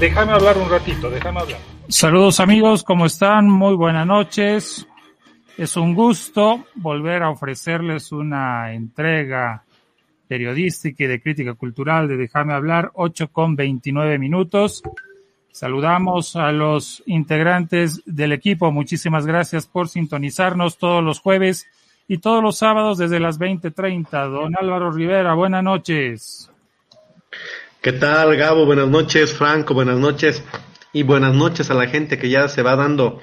déjame hablar un ratito, déjame hablar. Saludos amigos, ¿cómo están? Muy buenas noches. Es un gusto volver a ofrecerles una entrega periodística y de crítica cultural de Déjame hablar, 8 con 29 minutos. Saludamos a los integrantes del equipo. Muchísimas gracias por sintonizarnos todos los jueves y todos los sábados desde las 20:30. Don Álvaro Rivera, buenas noches. ¿Qué tal, Gabo? Buenas noches, Franco, buenas noches. Y buenas noches a la gente que ya se va dando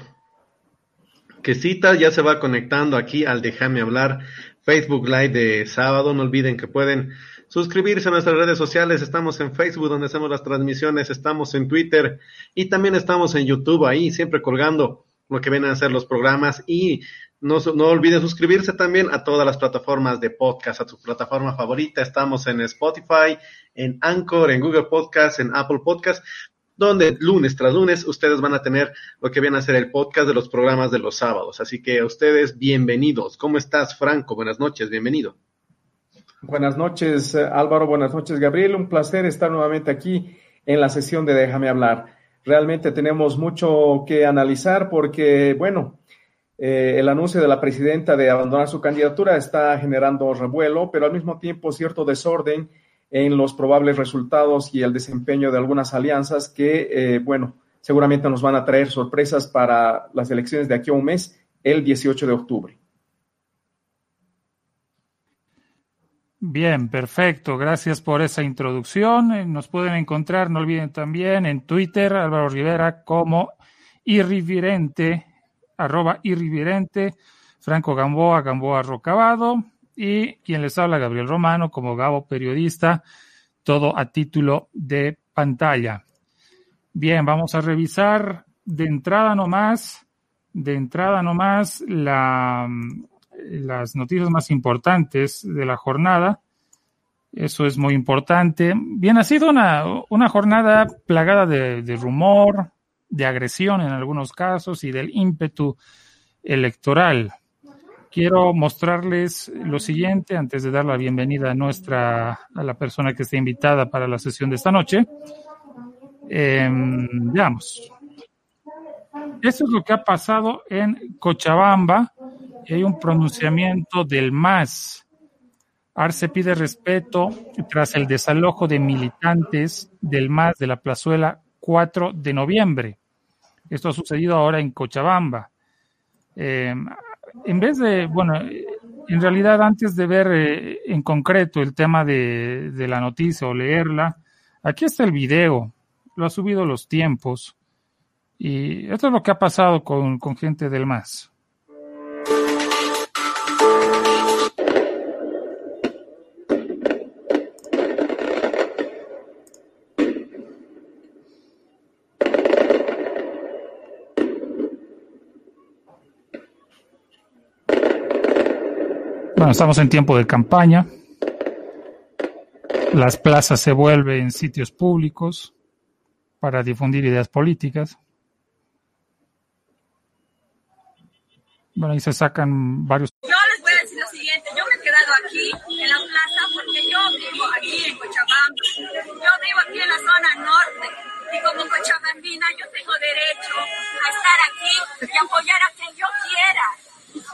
que cita, ya se va conectando aquí al Déjame hablar Facebook Live de sábado. No olviden que pueden suscribirse a nuestras redes sociales. Estamos en Facebook donde hacemos las transmisiones, estamos en Twitter y también estamos en YouTube ahí, siempre colgando lo que vienen a ser los programas y no, no olviden suscribirse también a todas las plataformas de podcast, a su plataforma favorita. Estamos en Spotify, en Anchor, en Google Podcast, en Apple Podcast, donde lunes tras lunes ustedes van a tener lo que viene a ser el podcast de los programas de los sábados. Así que a ustedes, bienvenidos. ¿Cómo estás, Franco? Buenas noches, bienvenido. Buenas noches, eh, Álvaro. Buenas noches, Gabriel. Un placer estar nuevamente aquí en la sesión de Déjame hablar. Realmente tenemos mucho que analizar porque, bueno, eh, el anuncio de la presidenta de abandonar su candidatura está generando revuelo, pero al mismo tiempo cierto desorden en los probables resultados y el desempeño de algunas alianzas que, eh, bueno, seguramente nos van a traer sorpresas para las elecciones de aquí a un mes, el 18 de octubre. Bien, perfecto. Gracias por esa introducción. Eh, nos pueden encontrar, no olviden también, en Twitter, Álvaro Rivera, como irrivirente, arroba irrivirente, Franco Gamboa, Gamboa Rocabado, y quien les habla, Gabriel Romano, como Gabo periodista, todo a título de pantalla. Bien, vamos a revisar de entrada nomás, de entrada nomás, la las noticias más importantes de la jornada. Eso es muy importante. Bien, ha sido una, una jornada plagada de, de, rumor, de agresión en algunos casos y del ímpetu electoral. Quiero mostrarles lo siguiente antes de dar la bienvenida a nuestra, a la persona que está invitada para la sesión de esta noche. Eh, veamos. Esto es lo que ha pasado en Cochabamba hay un pronunciamiento del MAS. Arce pide respeto tras el desalojo de militantes del MAS de la plazuela 4 de noviembre. Esto ha sucedido ahora en Cochabamba. Eh, en vez de, bueno, en realidad antes de ver eh, en concreto el tema de, de, la noticia o leerla, aquí está el video, lo ha subido los tiempos. Y esto es lo que ha pasado con, con gente del MAS. Bueno, estamos en tiempo de campaña. Las plazas se vuelven sitios públicos para difundir ideas políticas. Bueno, ahí se sacan varios. Yo les voy a decir lo siguiente. Yo me he quedado aquí en la plaza porque yo vivo aquí en Cochabamba. Yo vivo aquí en la zona norte. Y como cochabambina yo tengo derecho a estar aquí y apoyar a quien yo quiera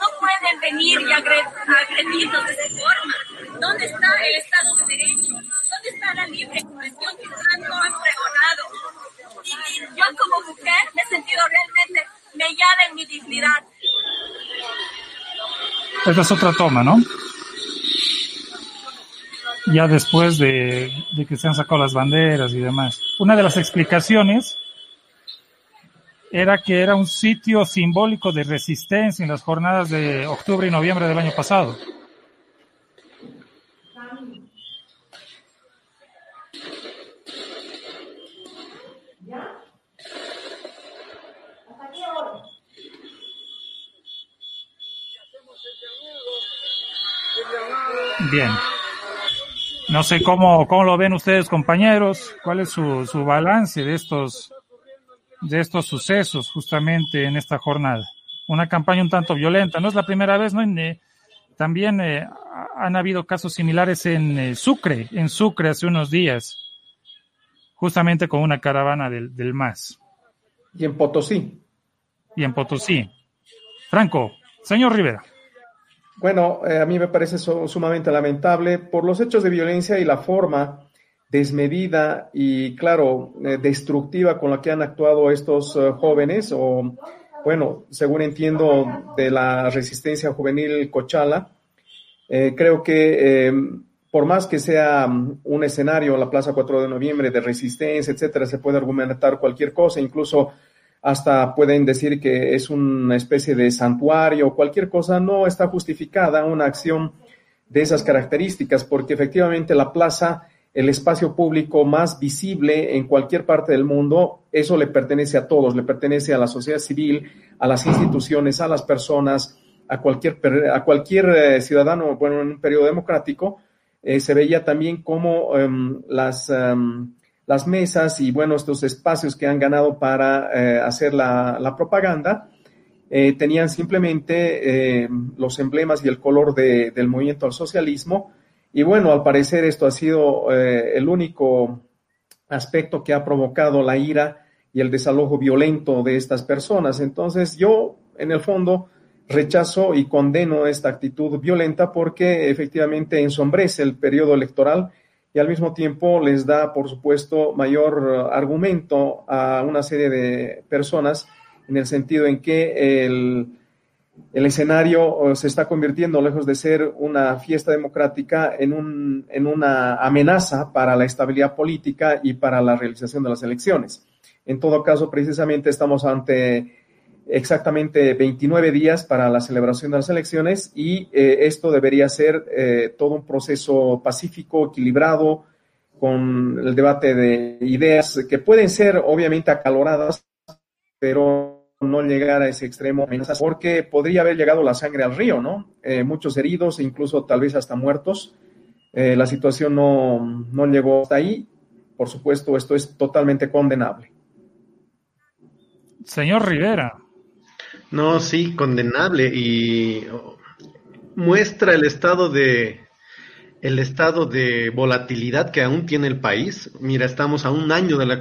no pueden venir y agredirnos de esa forma. ¿Dónde está el Estado de Derecho? ¿Dónde está la libre expresión que tanto han pregonado? Yo como mujer me he sentido realmente mellada en mi dignidad. Esta es otra toma, ¿no? Ya después de, de que se han sacado las banderas y demás. Una de las explicaciones era que era un sitio simbólico de resistencia en las jornadas de octubre y noviembre del año pasado. Bien. No sé cómo, cómo lo ven ustedes, compañeros. ¿Cuál es su, su balance de estos de estos sucesos justamente en esta jornada. Una campaña un tanto violenta. No es la primera vez, ¿no? Eh, también eh, han habido casos similares en eh, Sucre, en Sucre hace unos días. justamente con una caravana del, del MAS. Y en Potosí. Y en Potosí. Franco, señor Rivera. Bueno, eh, a mí me parece sumamente lamentable por los hechos de violencia y la forma desmedida y, claro, eh, destructiva con la que han actuado estos eh, jóvenes, o, bueno, según entiendo, de la resistencia juvenil Cochala. creo que por más que sea mm, un escenario, la Plaza 4 de Noviembre, de resistencia, etcétera, se puede argumentar cualquier cosa, incluso hasta pueden decir que es una especie de santuario, cualquier cosa, no está justificada una acción de esas características, porque efectivamente la plaza, el espacio público más visible en cualquier parte del mundo, eso le pertenece a todos, le pertenece a la sociedad civil, a las instituciones, a las personas, a cualquier, a cualquier eh, ciudadano, bueno, en un periodo democrático, eh, se veía también como em, las... Em, las mesas y, bueno, estos espacios que han ganado para eh, hacer la, propaganda, eh, tenían simplemente los emblemas y el color del movimiento al socialismo. Y bueno, al parecer esto ha sido el único aspecto que ha provocado la ira y el desalojo violento de estas personas. Entonces yo, en el fondo, rechazo y condeno esta actitud violenta porque efectivamente ensombrece el periodo electoral y al mismo tiempo les da, por supuesto, mayor eh, argumento a una serie de personas en el sentido en que el, el escenario se está convirtiendo, lejos de ser una fiesta democrática, en, un, en una amenaza para la estabilidad política y para la realización de las elecciones. En todo caso, precisamente estamos ante exactamente 29 días para la celebración de las elecciones y eh, esto debería ser eh, todo un proceso pacífico, equilibrado, con el debate de ideas que pueden ser obviamente acaloradas, pero no llegar a ese extremo, porque podría haber llegado la sangre al río, ¿no? Eh, muchos heridos e incluso tal vez hasta muertos. la situación no, no llegó hasta ahí. Por supuesto, esto es totalmente condenable. Señor Rivera, no, sí, condenable y muestra el estado de el estado de volatilidad que aún tiene el país. Mira, estamos a un año de, la,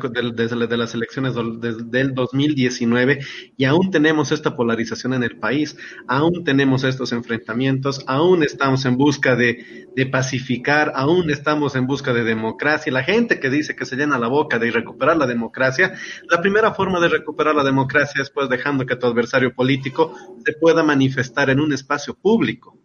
las elecciones del 2019 y aún tenemos esta polarización en el país, aún tenemos estos enfrentamientos, aún estamos en busca de, de pacificar, aún estamos en busca de democracia. La gente que dice que se llena la boca de recuperar la democracia, la primera forma de recuperar la democracia es pues dejando que tu adversario político se pueda manifestar en un espacio público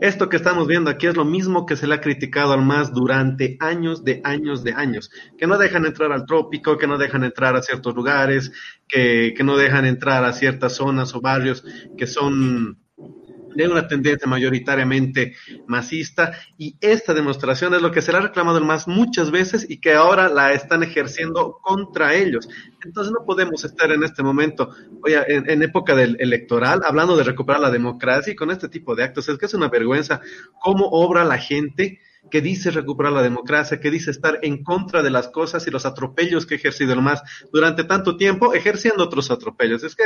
esto que estamos viendo aquí es lo mismo que se le ha criticado al MAS durante años de años de años, que no dejan entrar al trópico, que no dejan entrar a ciertos lugares, que, que no dejan entrar a ciertas zonas o barrios que son de una tendencia mayoritariamente masista y esta demostración es lo que se le ha reclamado el MAS muchas veces y que ahora la están ejerciendo contra ellos. Entonces no podemos estar en este momento, oye, en, época del electoral, hablando de recuperar la democracia y con este tipo de actos. Es que es una vergüenza cómo obra la gente que dice recuperar la democracia, que dice estar en contra de las cosas y los atropellos que ha ejercido el MAS durante tanto tiempo, ejerciendo otros atropellos. Es que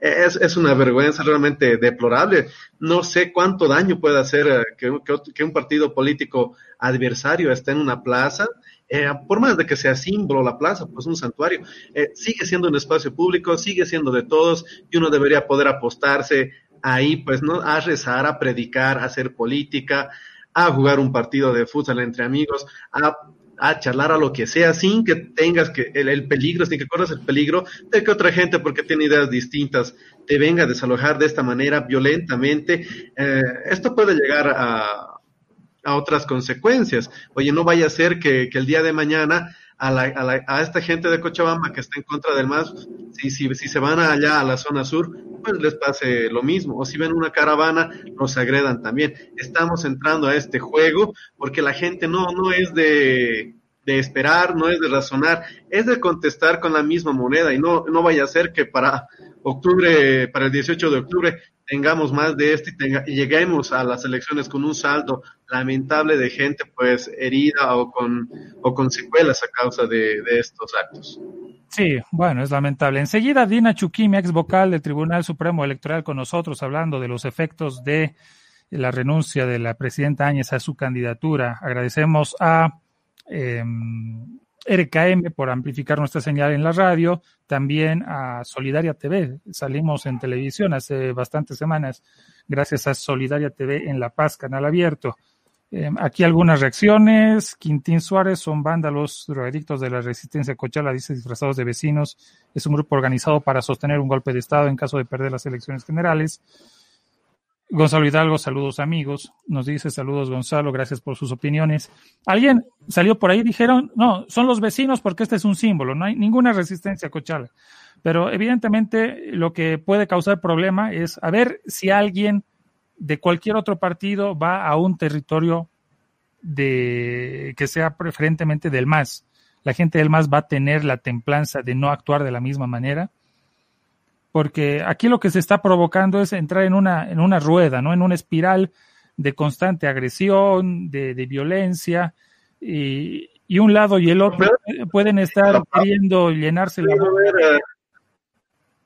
es, una vergüenza realmente deplorable. No sé cuánto daño puede hacer eh, que, que, un partido político adversario esté en una plaza. Eh, por más de que sea símbolo la plaza, pues un santuario, eh, sigue siendo un espacio público, sigue siendo de todos y uno debería poder apostarse ahí, pues, ¿no? A rezar, a predicar, a hacer política, a jugar un partido de fútbol entre amigos, a, a charlar a lo que sea, sin que tengas que el, peligro, sin que corras el peligro de que otra gente, porque tiene ideas distintas, te venga a desalojar de esta manera violentamente. Eh, esto puede llegar a, a otras consecuencias. Oye, no vaya a ser que, que el día de mañana a, la, a, la, a, esta gente de Cochabamba que está en contra del MAS, si, si, si, se van allá a la zona sur, pues les pase lo mismo. O si ven una caravana, nos agredan también. Estamos entrando a este juego porque la gente no, no es de, de esperar, no es de razonar, es de contestar con la misma moneda y no, no vaya a ser que para octubre, para el 18 de octubre, tengamos más de esto y, lleguemos a las elecciones con un saldo lamentable de gente pues herida o con, o con secuelas a causa de, estos actos. Sí, bueno, es lamentable. Enseguida Dina Chukimi, ex vocal del Tribunal Supremo Electoral, con nosotros hablando de los efectos de la renuncia de la presidenta Áñez a su candidatura. Agradecemos a, eh, RKM por amplificar nuestra señal en la radio, también a Solidaria TV. Salimos en televisión hace bastantes semanas gracias a Solidaria TV en La Paz, canal abierto. Eh, aquí algunas reacciones. Quintín Suárez son vándalos, drogadictos de la resistencia Cochala, dice disfrazados de vecinos. Es un grupo organizado para sostener un golpe de Estado en caso de perder las elecciones generales. Gonzalo Hidalgo, saludos amigos. Nos dice saludos Gonzalo, gracias por sus opiniones. Alguien salió por ahí, dijeron, no, son los vecinos porque este es un símbolo, no hay ninguna resistencia Cochala. Pero evidentemente lo que puede causar problema es a ver si alguien de cualquier otro partido va a un territorio de que sea preferentemente del MAS. La gente del MAS va a tener la templanza de no actuar de la misma manera porque aquí lo que se está provocando es entrar en una, en una rueda, ¿no? En una espiral de constante agresión, de, violencia, y, un lado y el otro pueden estar queriendo llenarse la boca.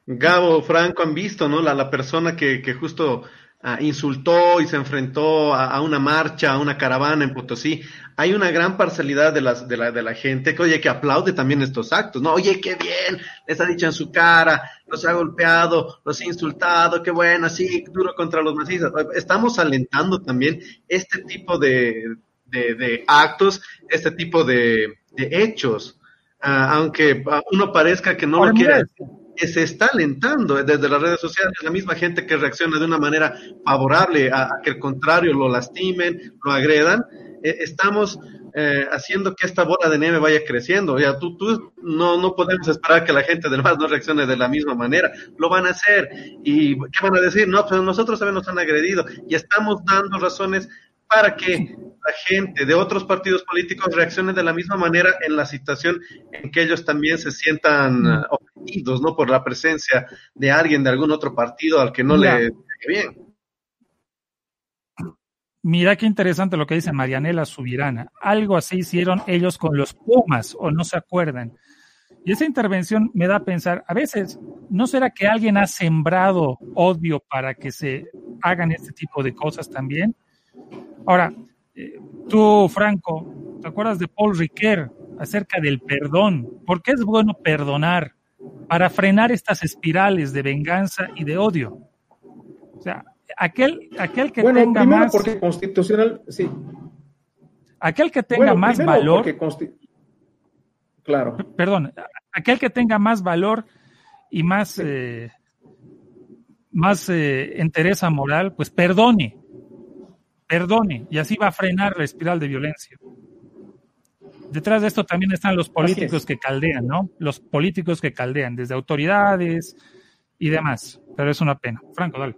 Gabo, Franco, han visto, ¿no? La, la persona que, que justo Ah, insultó y se enfrentó a, una marcha, a una caravana en Potosí. Hay una gran parcialidad de, las, de, la, de la gente que, oye, que aplaude también estos actos, ¿no? Oye, qué bien, les ha dicho en su cara, los ha golpeado, los ha insultado, qué bueno, así, duro contra los nazistas. Estamos alentando también este tipo de, de, actos, este tipo de, hechos, ah, aunque uno parezca que no lo quiere que se está alentando desde las redes sociales, la misma gente que reacciona de una manera favorable a, que el contrario lo lastimen, lo agredan, eh, estamos eh, haciendo que esta bola de nieve vaya creciendo. Ya tú, tú no, no podemos esperar que la gente del más no reaccione de la misma manera. Lo van a hacer. ¿Y qué van a decir? No, pues nosotros también nos han agredido y estamos dando razones para que la gente de otros partidos políticos reaccione de la misma manera en la situación en que ellos también se sientan uh, ofendidos, ¿no? Por la presencia de alguien de algún otro partido al que no le bien. Mira qué interesante lo que dice Marianela Subirana. Algo así hicieron ellos con los Pumas, o no se acuerdan. Y esa intervención me da a pensar, a veces, ¿no será que alguien ha sembrado odio para que se hagan este tipo de cosas también? Ahora, eh, tú, Franco, ¿te acuerdas de Paul Riquet acerca del perdón? ¿Por qué es bueno perdonar? Para frenar estas espirales de venganza y de odio. O sea, aquel, aquel que tenga más. porque constitucional, sí. Aquel que tenga más valor. Claro. Perdón, aquel que tenga más valor y más, eh, más eh, entereza moral, pues perdone perdone y así va a frenar la espiral de violencia. Detrás de esto también están los políticos que caldean, ¿no? Los políticos que caldean, desde autoridades y demás. Pero es una pena. Franco, dale.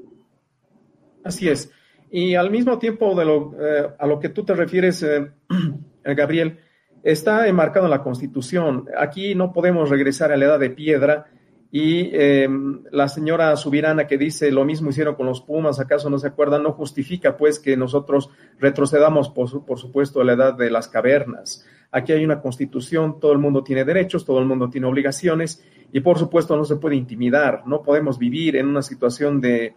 Así es. Y al mismo tiempo de lo, eh, a lo que tú te refieres, eh, Gabriel, está enmarcado en la Constitución. Aquí no podemos regresar a la edad de piedra y em, la señora Subirana que dice lo mismo hicieron con los Pumas, ¿acaso no se acuerdan? No justifica pues que nosotros retrocedamos, por, por supuesto, a la edad de las cavernas. Aquí hay una constitución, todo el mundo tiene derechos, todo el mundo tiene obligaciones y por supuesto no se puede intimidar, no podemos vivir en una situación de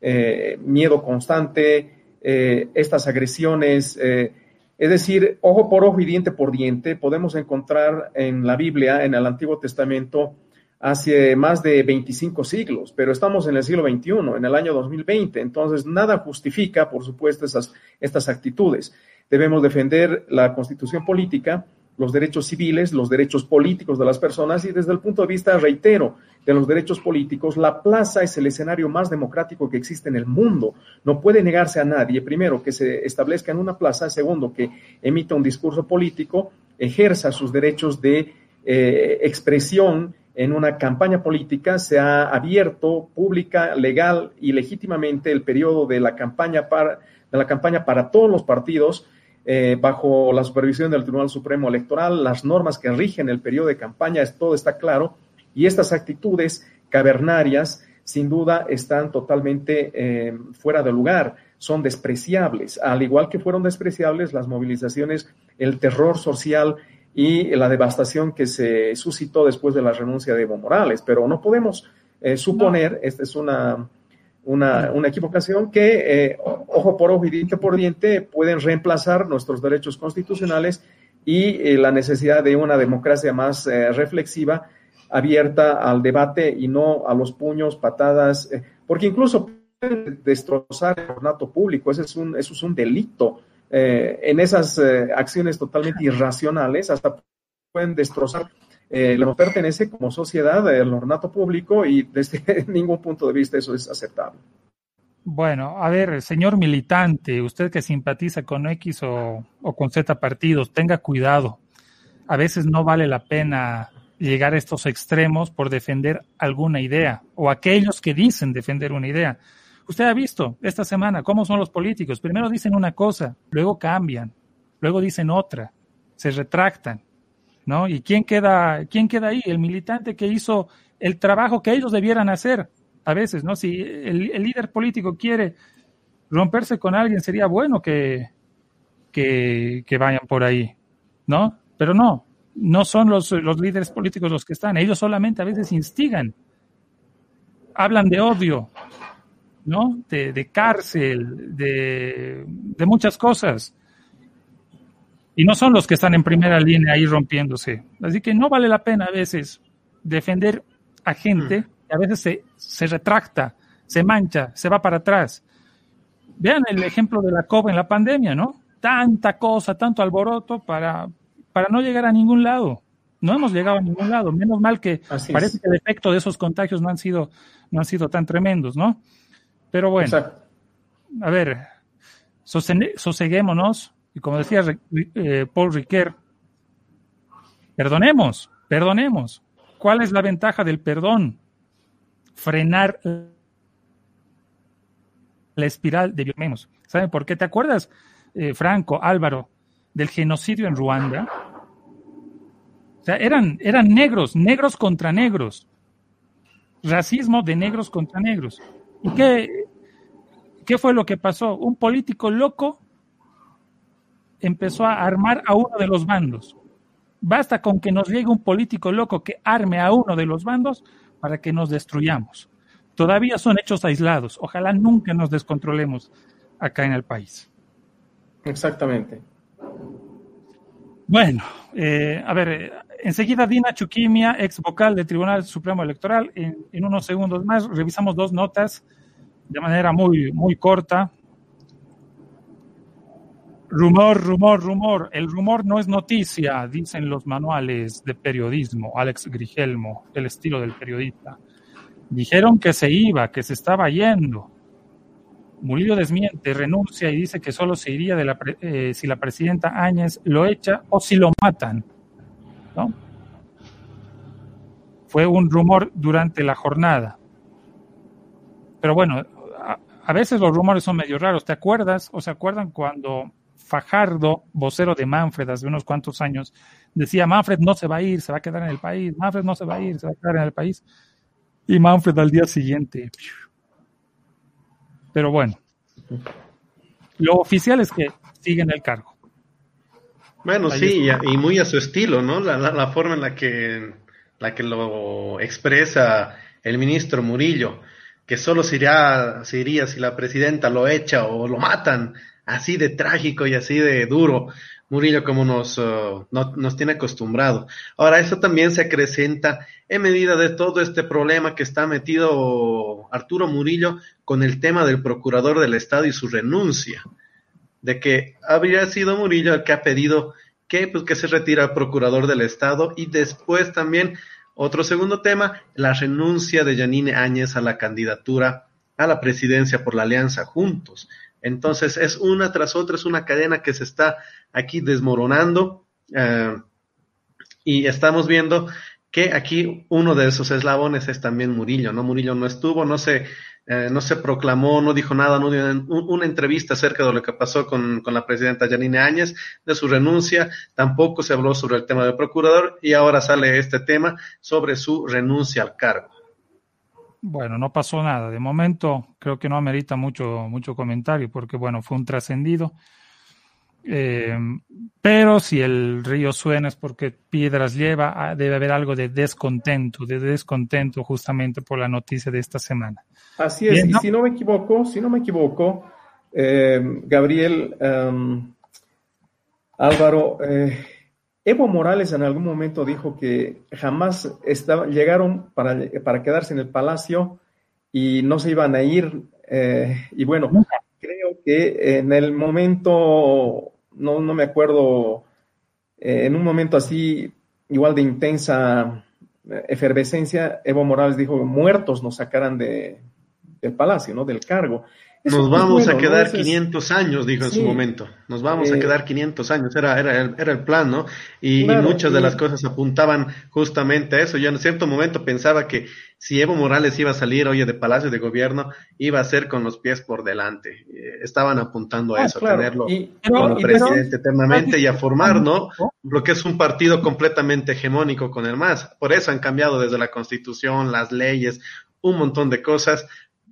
eh, miedo constante, eh, estas agresiones. Eh, es decir, ojo por ojo y diente por diente, podemos encontrar en la Biblia, en el Antiguo Testamento, hace más de 25 siglos, pero estamos en el siglo XXI, en el año 2020, entonces nada justifica, por supuesto, esas, estas actitudes. Debemos defender la constitución política, los derechos civiles, los derechos políticos de las personas y desde el punto de vista, reitero, de los derechos políticos, la plaza es el escenario más democrático que existe en el mundo. No puede negarse a nadie, primero, que se establezca en una plaza, segundo, que emita un discurso político, ejerza sus derechos de eh, expresión, en una campaña política se ha abierto pública, legal y legítimamente el periodo de la campaña para, de la campaña para todos los partidos eh, bajo la supervisión del Tribunal Supremo Electoral, las normas que rigen el periodo de campaña, todo está claro, y estas actitudes cavernarias sin duda están totalmente eh, fuera de lugar, son despreciables, al igual que fueron despreciables las movilizaciones, el terror social y la devastación que se suscitó después de la renuncia de Evo Morales. Pero no podemos eh, suponer, esta es una, una, una equivocación, que eh, ojo por ojo y diente por diente pueden reemplazar nuestros derechos constitucionales y la necesidad de una democracia más reflexiva, abierta al debate y no a los puños, patadas, porque incluso pueden destrozar el ornato público, ese es un, eso es un delito. En esas acciones totalmente irracionales, hasta pueden destrozar eh, nos pertenece como sociedad al ornato público y desde ningún punto de vista eso es aceptable. Bueno, a ver, señor militante, usted que simpatiza con X o, o con Z partidos, tenga cuidado. A veces no vale la pena llegar a estos extremos por defender alguna idea o aquellos que dicen defender una idea. Usted ha visto esta semana cómo son los políticos. Primero dicen una cosa, luego cambian, luego dicen otra, se retractan. ¿no? ¿Y quién queda, quién queda ahí? El militante que hizo el trabajo que ellos debieran hacer a veces, ¿no? Si el, líder político quiere romperse con alguien, sería bueno que, que, vayan por ahí, ¿no? Pero no, no son los, los líderes políticos los que están, ellos solamente a veces instigan, hablan de odio, ¿no? De, de cárcel, de, de muchas cosas y no son los que están en primera línea ahí rompiéndose. Así que no vale la pena a veces defender a gente que a veces se, se retracta, se mancha, se va para atrás. Vean el ejemplo de la COVID en la pandemia, ¿no? Tanta cosa, tanto alboroto para, para no llegar a ningún lado. No hemos llegado a ningún lado. Menos mal que parece que el efecto de esos contagios no han sido, no han sido tan tremendos, ¿no? Pero bueno, a ver, soseguémonos, y como decía eh, Paul Riquet, perdonemos, perdonemos. ¿Cuál es la ventaja del perdón? Frenar la espiral de violencia. ¿Saben por qué? ¿Te acuerdas, eh, Franco, Álvaro, del genocidio en Ruanda? O sea, eran, eran negros, negros contra negros. Racismo de negros contra negros. ¿Y qué, qué fue lo que pasó? Un político loco empezó a armar a uno de los bandos. Basta con que nos llegue un político loco que arme a uno de los bandos para que nos destruyamos. Todavía son hechos aislados. Ojalá nunca nos descontrolemos acá en el país. Exactamente. Bueno, eh, a ver, eh, enseguida Dina Chukimia, ex vocal del Tribunal Supremo Electoral, en, en, unos segundos más revisamos dos notas de manera muy, muy corta. Rumor, rumor, rumor. El rumor no es noticia, dicen los manuales de periodismo. Alex Grigelmo, el estilo del periodista. Dijeron que se iba, que se estaba yendo. Murillo desmiente, renuncia y dice que solo se iría de la, eh, si la presidenta Áñez lo echa o si lo matan. Fue un rumor durante la jornada. Pero bueno, a, a veces los rumores son medio raros. ¿Te acuerdas o se acuerdan cuando Fajardo, vocero de Manfred hace unos cuantos años, decía, Manfred no se va a ir, se va a quedar en el país, Manfred no se va a ir, se va a quedar en el país. Y Manfred al día siguiente. Pero bueno, lo oficial es que sigue en el cargo. Bueno, sí, y, muy a su estilo, ¿no? La, forma en la que, la que lo expresa el ministro Murillo, que solo se iría, se iría si la presidenta lo echa o lo matan así de trágico y así de duro, Murillo, como nos, uh, nos tiene acostumbrado. Ahora, eso también se acrecenta en medida de todo este problema que está metido Arturo Murillo con el tema del procurador del Estado y su renuncia, de que habría sido Murillo el que ha pedido que, pues, que se retira el procurador del Estado y después también otro segundo tema, la renuncia de Yanine Áñez a la candidatura a la presidencia por la Alianza Juntos. Entonces es una tras otra, es una cadena que se está aquí desmoronando eh, y estamos viendo que aquí uno de esos eslabones es también Murillo, ¿no? Murillo no estuvo, no se, eh, no se proclamó, no dijo nada, no dio una entrevista acerca de lo que pasó con, la presidenta Janine Áñez, de su renuncia, tampoco se habló sobre el tema del procurador y ahora sale este tema sobre su renuncia al cargo. Bueno, no pasó nada. De momento creo que no amerita mucho, mucho comentario porque, bueno, fue un trascendido. Eh, pero si el río suena es porque piedras lleva, ah, debe haber algo de descontento, de descontento justamente por la noticia de esta semana. Así es, y si no me equivoco, si no me equivoco, eh, Gabriel, em, Álvaro, eh, Evo Morales en algún momento dijo que jamás estaba, llegaron para, para quedarse en el palacio y no se iban a ir. Eh, y bueno, creo que en el momento, no, no me acuerdo, en un momento así, igual de intensa efervescencia, Evo Morales dijo, muertos nos sacaran de, del palacio, ¿no? Del cargo. Nos vamos a quedar 500 años, dijo en su momento. Nos vamos a eh, quedar 500 años, era, era, el, era el plan, ¿no? Y, muchas de las cosas apuntaban justamente a eso. Yo en cierto momento pensaba que si Evo Morales iba a salir, oye, de Palacio de Gobierno, iba a ser con los pies por delante. Eh, estaban apuntando a ah, eso, a tenerlo como presidente eternamente y a formar, ¿no? Lo que es un partido completamente hegemónico con el MAS. Por eso han cambiado desde la constitución, las leyes, un montón de cosas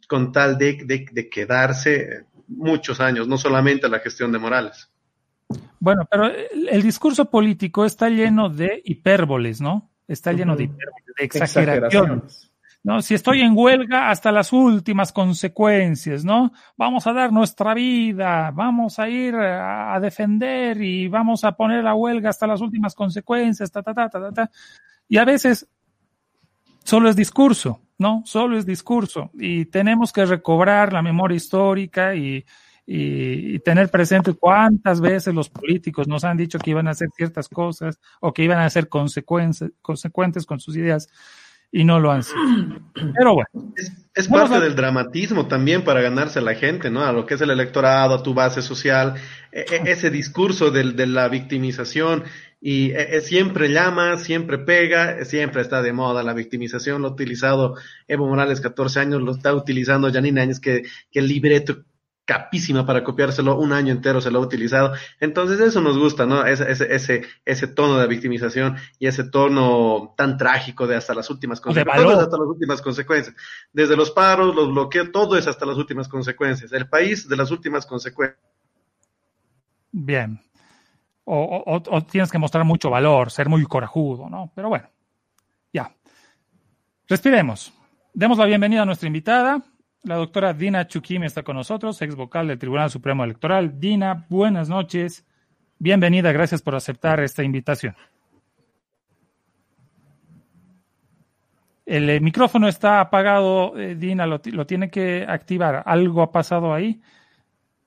con tal de, de, quedarse muchos años, no solamente la gestión de Morales. Bueno, pero el, discurso político está lleno de hipérboles, ¿no? Está lleno de hipérboles, de exageraciones. ¿no? Si estoy en huelga, hasta las últimas consecuencias, ¿no? Vamos a dar nuestra vida, vamos a ir a, defender y vamos a poner la huelga hasta las últimas consecuencias, ta, ta, ta, ta, ta. Y a veces solo es discurso, ¿no? Solo es discurso. Y tenemos que recobrar la memoria histórica y, y, tener presente cuántas veces los políticos nos han dicho que iban a hacer ciertas cosas o que iban a ser consecuentes con sus ideas y no lo han sido. Pero bueno. Es, parte del dramatismo también para ganarse a la gente, ¿no? A lo que es el electorado, a tu base social, e, e, ese discurso de, de la victimización y e, siempre llama, siempre pega, siempre está de moda la victimización, lo ha utilizado Evo Morales 14 años, lo está utilizando Janine Áñez que, que el libreto capísima para copiárselo, un año entero se lo ha utilizado. Entonces eso nos gusta, ¿no? Ese, ese, ese, ese tono de victimización y ese tono tan trágico de hasta las últimas consecuencias. hasta las últimas consecuencias. Desde los paros, los bloqueos, todo es hasta las últimas consecuencias. El país de las últimas consecuencias. Bien. O, tienes que mostrar mucho valor, ser muy corajudo, ¿no? Pero bueno, ya. Respiremos. Demos la bienvenida a nuestra invitada, la doctora Dina Chukimi está con nosotros, ex vocal del Tribunal Supremo Electoral. Dina, buenas noches. Bienvenida, gracias por aceptar esta invitación. El, eh, micrófono está apagado, eh, Dina, lo, tiene que activar. ¿Algo ha pasado ahí?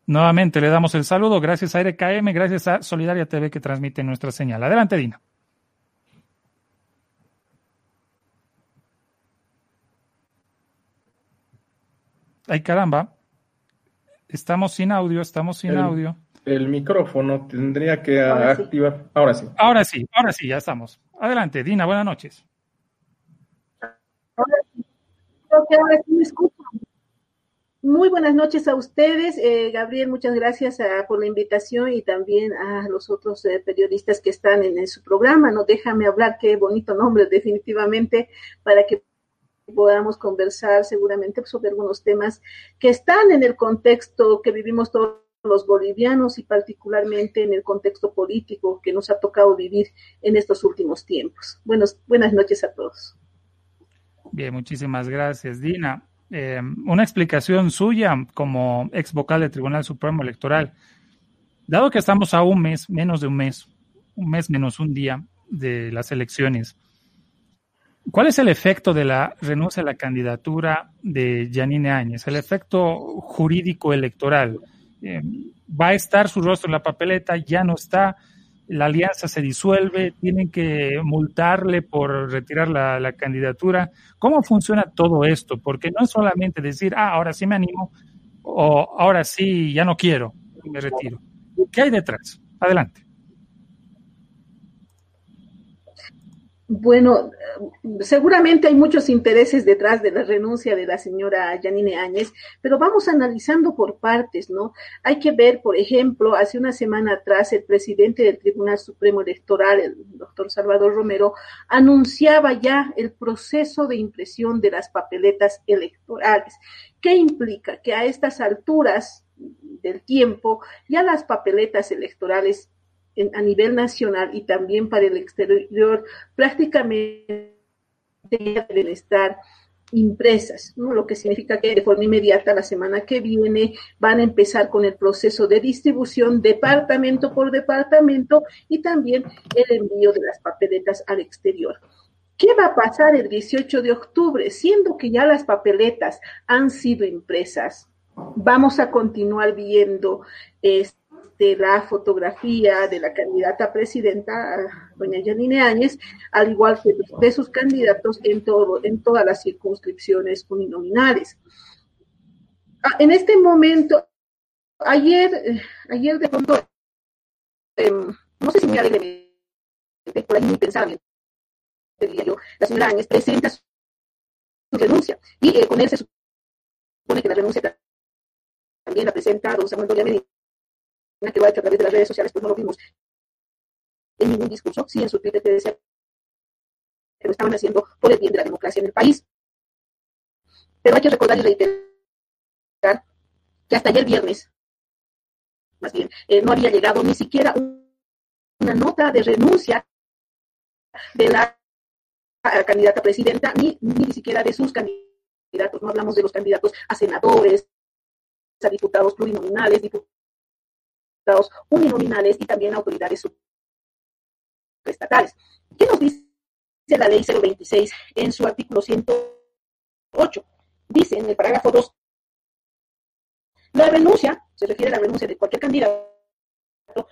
Nuevamente le damos el saludo, gracias a RKM, gracias a Solidaria TV que transmite nuestra señal. Adelante, Dina. Ay, caramba. Estamos sin audio, estamos sin audio. El micrófono tendría que activar. Ahora sí. Ahora sí, ahora sí, ya estamos. Adelante, Dina, buenas noches. Muy buenas noches a ustedes. Eh, Gabriel, muchas gracias ah, por la invitación y también a los otros eh, periodistas que están en, en, su programa. No déjame hablar, qué bonito nombre, definitivamente, para que podamos conversar seguramente sobre algunos temas que están en el contexto que vivimos todos los bolivianos y particularmente en el contexto político que nos ha tocado vivir en estos últimos tiempos. Buenos, buenas noches a todos. Bien, muchísimas gracias, Dina. Eh, una explicación suya como ex vocal del Tribunal Supremo Electoral. Dado que estamos a un mes, menos de un mes, un mes menos un día de las elecciones, ¿Cuál es el efecto de la renuncia a la candidatura de Janine Áñez? El efecto jurídico electoral. Eh, va a estar su rostro en la papeleta, ya no está, la alianza se disuelve, tienen que multarle por retirar la, candidatura. ¿Cómo funciona todo esto? Porque no es solamente decir, ah, ahora sí me animo o ahora sí ya no quiero me retiro. ¿Qué hay detrás? Adelante. Bueno, seguramente hay muchos intereses detrás de la renuncia de la señora Janine Áñez, pero vamos analizando por partes, ¿no? Hay que ver, por ejemplo, hace una semana atrás el presidente del Tribunal Supremo Electoral, el doctor Salvador Romero, anunciaba ya el proceso de impresión de las papeletas electorales. ¿Qué implica? Que a estas alturas del tiempo ya las papeletas electorales a nivel nacional y también para el exterior, prácticamente deben estar impresas, lo que significa que de forma inmediata la semana que viene van a empezar con el proceso de distribución departamento por departamento y también el envío de las papeletas al exterior. ¿Qué va a pasar el 18 de octubre? Siendo que ya las papeletas han sido impresas, vamos a continuar viendo este, la fotografía de la candidata presidenta, doña Janine Áñez, al igual que de sus candidatos en, todo, en todas las circunscripciones uninominales. Ah, en este momento, ayer, eh, ayer de pronto, em, no sé si me alegremente, por ahí muy pensadamente, diría la señora Áñez presenta su renuncia y eh, con él se supone que la renuncia también la presenta don Samuel Doria lo ha hecho a través de las redes sociales, pues no lo vimos en ningún discurso, sí en su Twitter que decía que lo estaban haciendo por el bien de la democracia en el país. Pero hay que recordar y reiterar que hasta ayer viernes, más bien, eh, no había llegado ni siquiera una nota de renuncia de la candidata presidenta, ni, ni siquiera de sus candidatos. No hablamos de los candidatos a senadores, a diputados plurinominales, diputados uninominales y también autoridades estatales. ¿Qué nos dice la ley 026 en su artículo 108? Dice en el parágrafo 2, la renuncia, se refiere a la renuncia de cualquier candidato,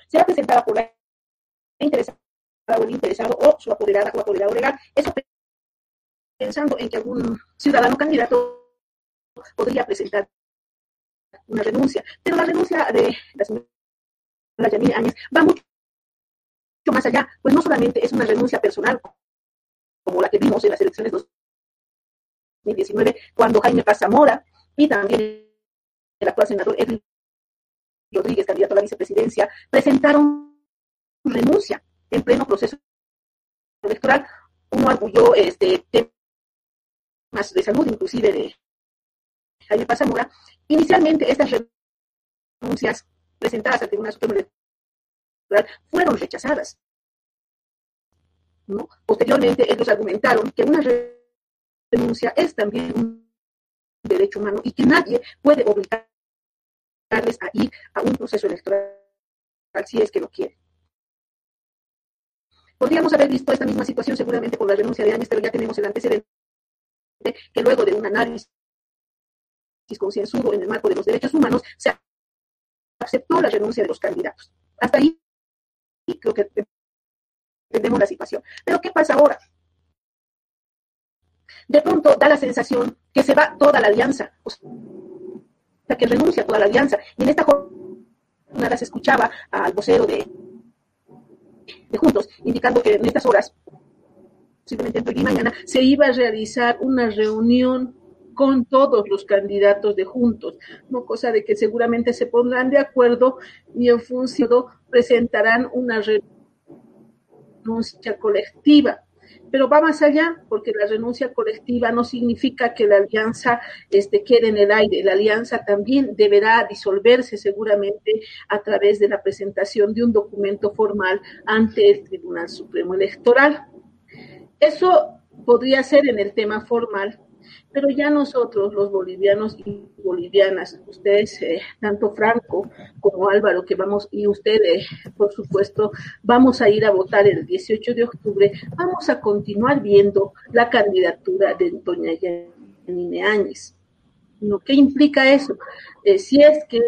será presentada por la interesada o el interesado o su apoderada o apoderado legal. Eso pensando en que algún ciudadano candidato podría presentar una renuncia. Pero la renuncia de la Áñez va mucho más allá, pues no solamente es una renuncia personal, como la que vimos en las elecciones 2019, cuando Jaime Paz Zamora y también el actual senador Edwin Rodríguez, candidato a la vicepresidencia, presentaron renuncia en pleno proceso electoral. Uno arguyó este, temas de salud, inclusive de Jaime Paz Zamora. Inicialmente, estas renuncias presentadas al Tribunal Supremo Electoral fueron rechazadas. Posteriormente, ellos argumentaron que una renuncia es también un derecho humano y que nadie puede obligarles a ir a un proceso electoral si es que lo quiere. Podríamos haber visto esta misma situación seguramente por la renuncia de Áñez, pero ya tenemos el antecedente que luego de un análisis concienzudo en el marco de los derechos humanos, se aceptó la renuncia de los candidatos. Hasta ahí creo que entendemos la situación. Pero ¿qué pasa ahora? De pronto da la sensación que se va toda la alianza, o sea, que renuncia toda la alianza. Y en esta jornada se escuchaba al vocero de, de Juntos indicando que en estas horas, posiblemente hoy y mañana, se iba a realizar una reunión con todos los candidatos de juntos, no cosa de que seguramente se pondrán de acuerdo y en función presentarán una renuncia colectiva. Pero va más allá, porque la renuncia colectiva no significa que la alianza este, quede en el aire. La alianza también deberá disolverse seguramente a través de la presentación de un documento formal ante el Tribunal Supremo Electoral. Eso podría ser en el tema formal, pero ya nosotros, los bolivianos y bolivianas, ustedes, eh, tanto Franco como Álvaro, que vamos, y ustedes, por supuesto, vamos a ir a votar el 18 de octubre, vamos a continuar viendo la candidatura de doña Yanine Áñez. ¿Qué implica eso? Eh, si es que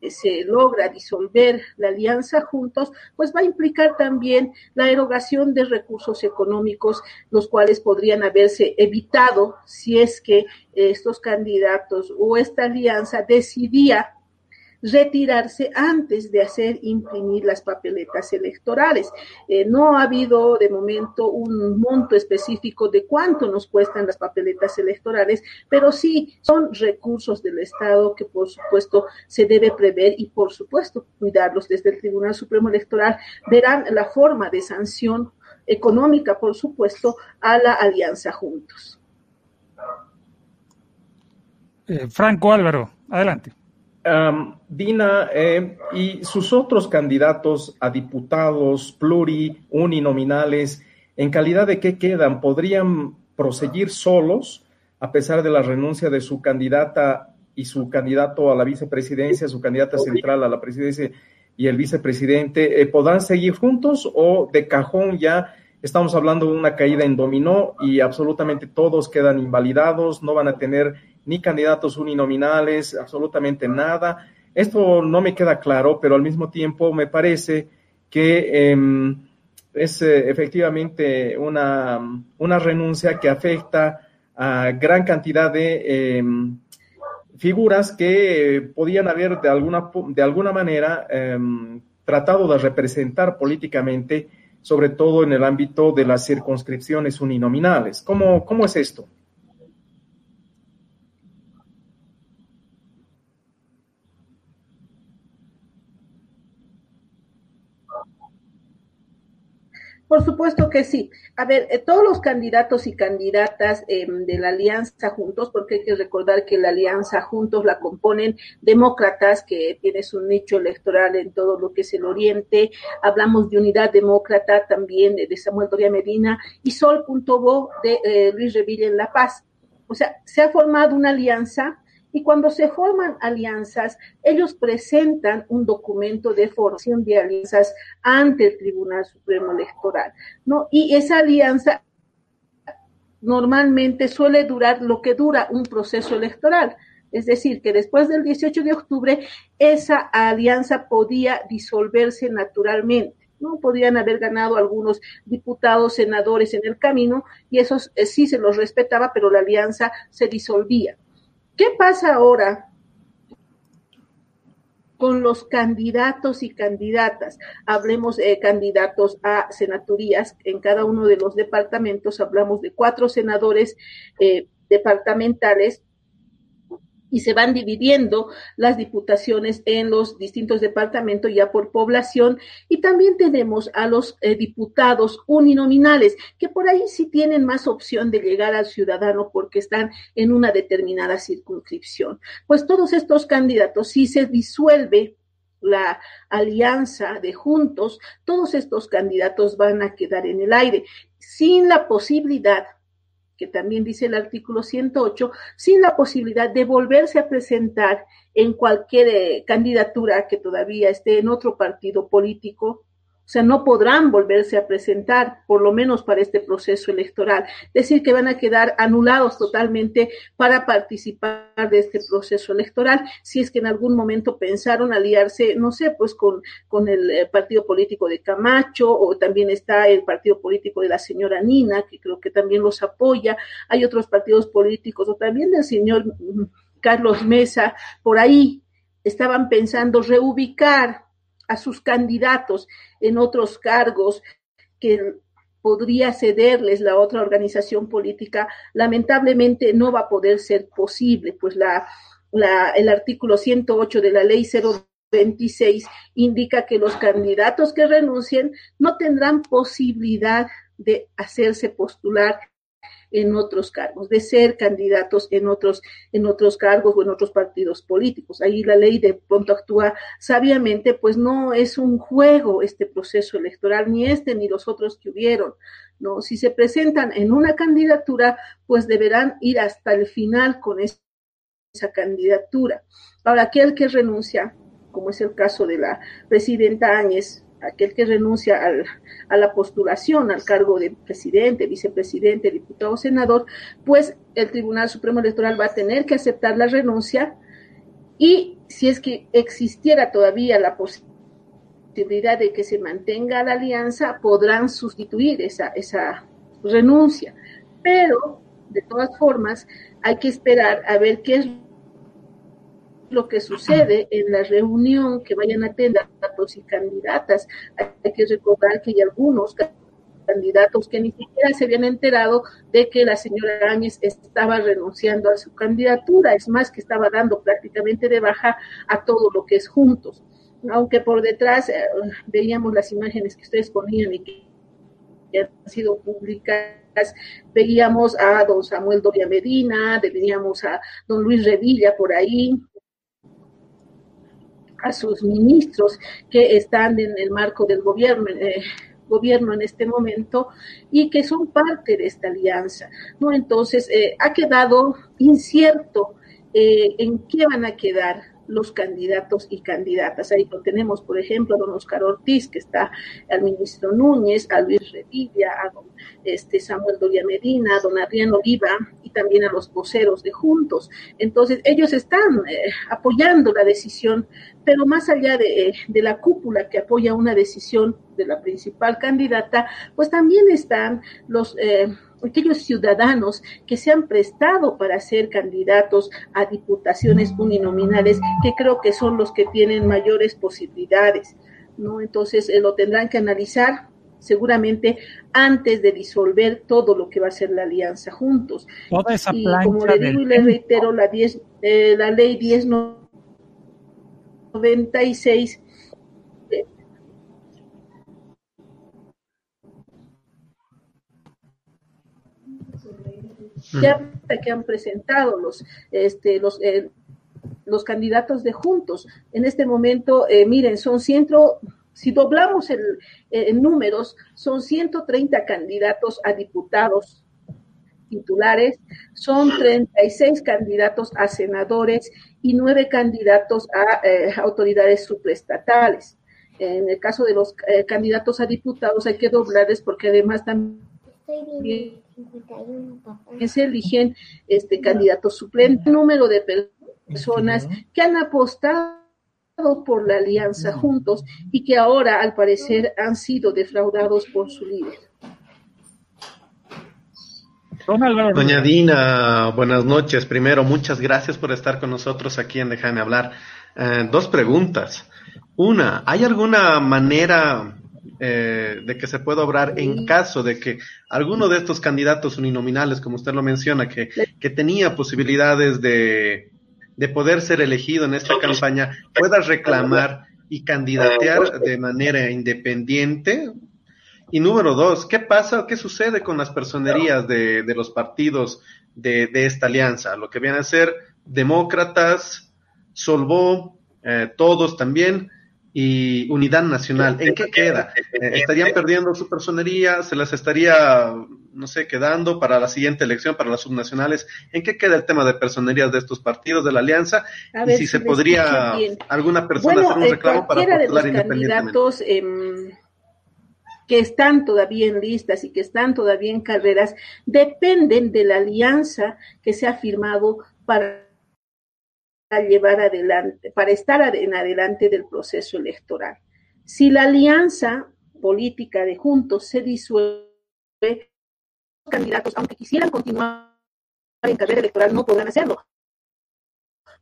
eh, se logra disolver la alianza juntos, pues va a implicar también la erogación de recursos económicos, los cuales podrían haberse evitado si es que estos candidatos o esta alianza decidía retirarse antes de hacer imprimir las papeletas electorales. Eh, no ha habido de momento un monto específico de cuánto nos cuestan las papeletas electorales, pero sí son recursos del Estado que por supuesto se debe prever y por supuesto cuidarlos desde el Tribunal Supremo Electoral. Verán la forma de sanción económica, por supuesto, a la alianza juntos. Eh, Franco Álvaro, adelante. Dina eh, y sus otros candidatos a diputados pluri, uninominales, ¿en calidad de qué quedan? ¿Podrían proseguir solos a pesar de la renuncia de su candidata y su candidato a la vicepresidencia, su candidata central a la presidencia y el vicepresidente, eh, ¿podrán seguir juntos o de cajón ya estamos hablando de una caída en dominó y absolutamente todos quedan invalidados, no van a tener ni candidatos uninominales, absolutamente nada? Esto no me queda claro, pero al mismo tiempo me parece que em, es eh, efectivamente una, una, renuncia que afecta a gran cantidad de em, figuras que podían haber de alguna, de alguna manera em, tratado de representar políticamente, sobre todo en el ámbito de las circunscripciones uninominales. ¿Cómo, cómo es esto? Por supuesto que sí. A ver, eh, todos los candidatos y candidatas em, de la Alianza Juntos, porque hay que recordar que la Alianza Juntos la componen demócratas, que tienes un nicho electoral en todo lo que es el Oriente. Hablamos de Unidad Demócrata también de Samuel Doria Medina y Sol.bo de eh, Luis Revilla en La Paz. O sea, se ha formado una alianza y cuando se forman alianzas, ellos presentan un documento de formación de alianzas ante el Tribunal Supremo Electoral, ¿no? Y esa alianza normalmente suele durar lo que dura un proceso electoral. Es decir, que después del 18 de octubre esa alianza podía disolverse naturalmente. ¿no? Podían haber ganado algunos diputados, senadores en el camino, y eso eh, sí se los respetaba, pero la alianza se disolvía. ¿Qué pasa ahora con los candidatos y candidatas? Hablemos de candidatos a senaturías. En cada uno de los departamentos hablamos de cuatro senadores eh, departamentales y se van dividiendo las diputaciones en los distintos departamentos ya por población y también tenemos a los eh, diputados uninominales que por ahí sí tienen más opción de llegar al ciudadano porque están en una determinada circunscripción. Pues todos estos candidatos, si se disuelve la alianza de juntos, todos estos candidatos van a quedar en el aire sin la posibilidad que también dice el artículo 108, sin la posibilidad de volverse a presentar en cualquier eh, candidatura que todavía esté en otro partido político o sea, no podrán volverse a presentar, por lo menos para este proceso electoral. Decir que van a quedar anulados totalmente para participar de este proceso electoral, si es que en algún momento pensaron aliarse, no sé, pues con, con el eh, partido político de Camacho, o también está el partido político de la señora Nina, que creo que también los apoya. Hay otros partidos políticos, o también del señor mm, Carlos Mesa, por ahí estaban pensando reubicar a sus candidatos en otros cargos que podría cederles la otra organización política, lamentablemente no va a poder ser posible, pues la, el artículo 108 de la ley 026 indica que los candidatos que renuncien no tendrán posibilidad de hacerse postular en otros cargos, de ser candidatos en otros, en otros cargos o en otros partidos políticos. Ahí la ley de pronto actúa sabiamente, pues no es un juego este proceso electoral, ni este ni los otros que hubieron. ¿no? Si se presentan en una candidatura, pues deberán ir hasta el final con esa candidatura. Ahora, aquel que renuncia, como es el caso de la presidenta Áñez, aquel que renuncia a la postulación al cargo de presidente, vicepresidente, diputado, senador, pues el Tribunal Supremo Electoral va a tener que aceptar la renuncia y si es que existiera todavía la posibilidad de que se mantenga la alianza, podrán sustituir esa, esa renuncia. Pero, de todas formas, hay que esperar a ver qué es lo que sucede en la reunión que vayan a tener candidatos y candidatas. Hay que recordar que hay algunos candidatos que ni siquiera se habían enterado de que la señora Áñez estaba renunciando a su candidatura, es más que estaba dando prácticamente de baja a todo lo que es juntos. Aunque por detrás eh, veíamos las imágenes que ustedes ponían y que han sido públicas, veíamos a don Samuel Doria Medina, veíamos a don Luis Revilla por ahí, a sus ministros que están en el marco del gobierno, eh, gobierno en este momento y que son parte de esta alianza, ¿no? Entonces, eh, ha quedado incierto eh, en qué van a quedar los candidatos y candidatas. Ahí lo tenemos, por ejemplo, a don Oscar Ortiz, que está al ministro Núñez, a Luis Revilla, a don este, Samuel Doria Medina, a don Adrián Oliva y también a los voceros de Juntos. Entonces, ellos están eh, apoyando la decisión, pero más allá de, de la cúpula que apoya una decisión de la principal candidata, pues también están los... Eh, aquellos ciudadanos que se han prestado para ser candidatos a diputaciones uninominales, que creo que son los que tienen mayores posibilidades, ¿no? Entonces eh, lo tendrán que analizar seguramente antes de disolver todo lo que va a ser la alianza juntos. Toda esa y como le digo y le reitero, la, 10, eh, la ley 1096 ya que han presentado los, este, los, eh, los candidatos de juntos. En este momento, eh, miren, son ciento, si doblamos el, eh, en números, son 130 candidatos a diputados titulares, son 36 candidatos a senadores y nueve candidatos a eh, autoridades suprestatales. En el caso de los eh, candidatos a diputados hay que doblarles porque además también se eligen este candidatos suplentes, número de personas que han apostado por la alianza juntos y que ahora al parecer han sido defraudados por su líder. Doña Dina, buenas noches. Primero, muchas gracias por estar con nosotros aquí en Déjame hablar. Eh, dos preguntas. Una, ¿hay alguna manera eh, de que se pueda obrar en caso de que alguno de estos candidatos uninominales, como usted lo menciona, que, que tenía posibilidades de, de poder ser elegido en esta campaña, pueda reclamar y candidatear de manera independiente? Y número dos, ¿qué pasa, qué sucede con las personerías de, de los partidos de, de, esta alianza? Lo que vienen a ser demócratas, Solvó, eh, todos también, y Unidad Nacional. ¿En qué queda? Eh, ¿Estarían perdiendo su personería? ¿Se las estaría, no sé, quedando para la siguiente elección, para las subnacionales? ¿En qué queda el tema de personerías de estos partidos de la alianza? A y ver si se podría alguna persona Bueno, hacer un eh, reclamo para de los independientemente. candidatos em, que están todavía en listas y que están todavía en carreras dependen de la alianza que se ha firmado para llevar adelante, para estar en adelante del proceso electoral. Si la alianza política de Juntos se disuelve, los candidatos, aunque quisieran continuar en carrera electoral, no podrán hacerlo.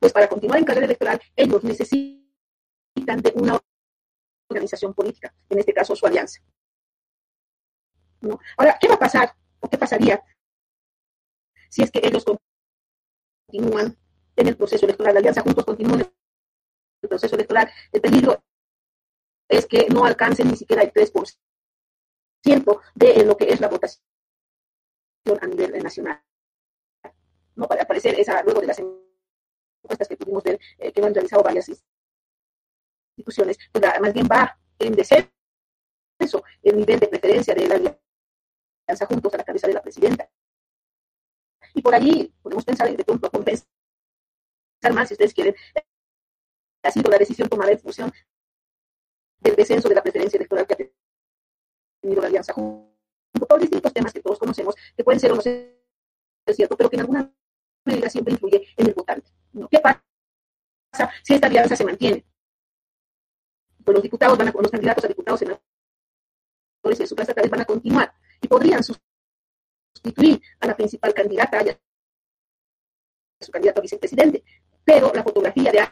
Pues para continuar en carrera electoral, ellos necesitan de una organización política, en este caso su alianza. Ahora, ¿qué va a pasar o qué pasaría si es que ellos continúan en el proceso electoral, la alianza juntos continúa en el proceso electoral? El peligro es que no alcancen ni siquiera el 3% de lo que es la votación a nivel nacional. No para aparecer esa luego de las encuestas que pudimos ver eh, que han realizado varias instituciones, pues más bien va en descenso el nivel de preferencia de la alianza juntos a la cabeza de la presidenta. Y por allí podemos pensar de pronto compensar más, si ustedes quieren, ha sido la decisión tomada en función del descenso de la preferencia electoral que ha tenido la alianza junto por distintos temas que todos conocemos, que pueden ser o no ser cierto, pero que en alguna medida siempre influye en el votante. ¿Qué pasa si esta alianza se mantiene? Pues los diputados van a, los candidatos a diputados, senadores y supraestatales van a continuar y podrían sustituir a la principal candidata, ya su candidato a vicepresidente, pero la fotografía de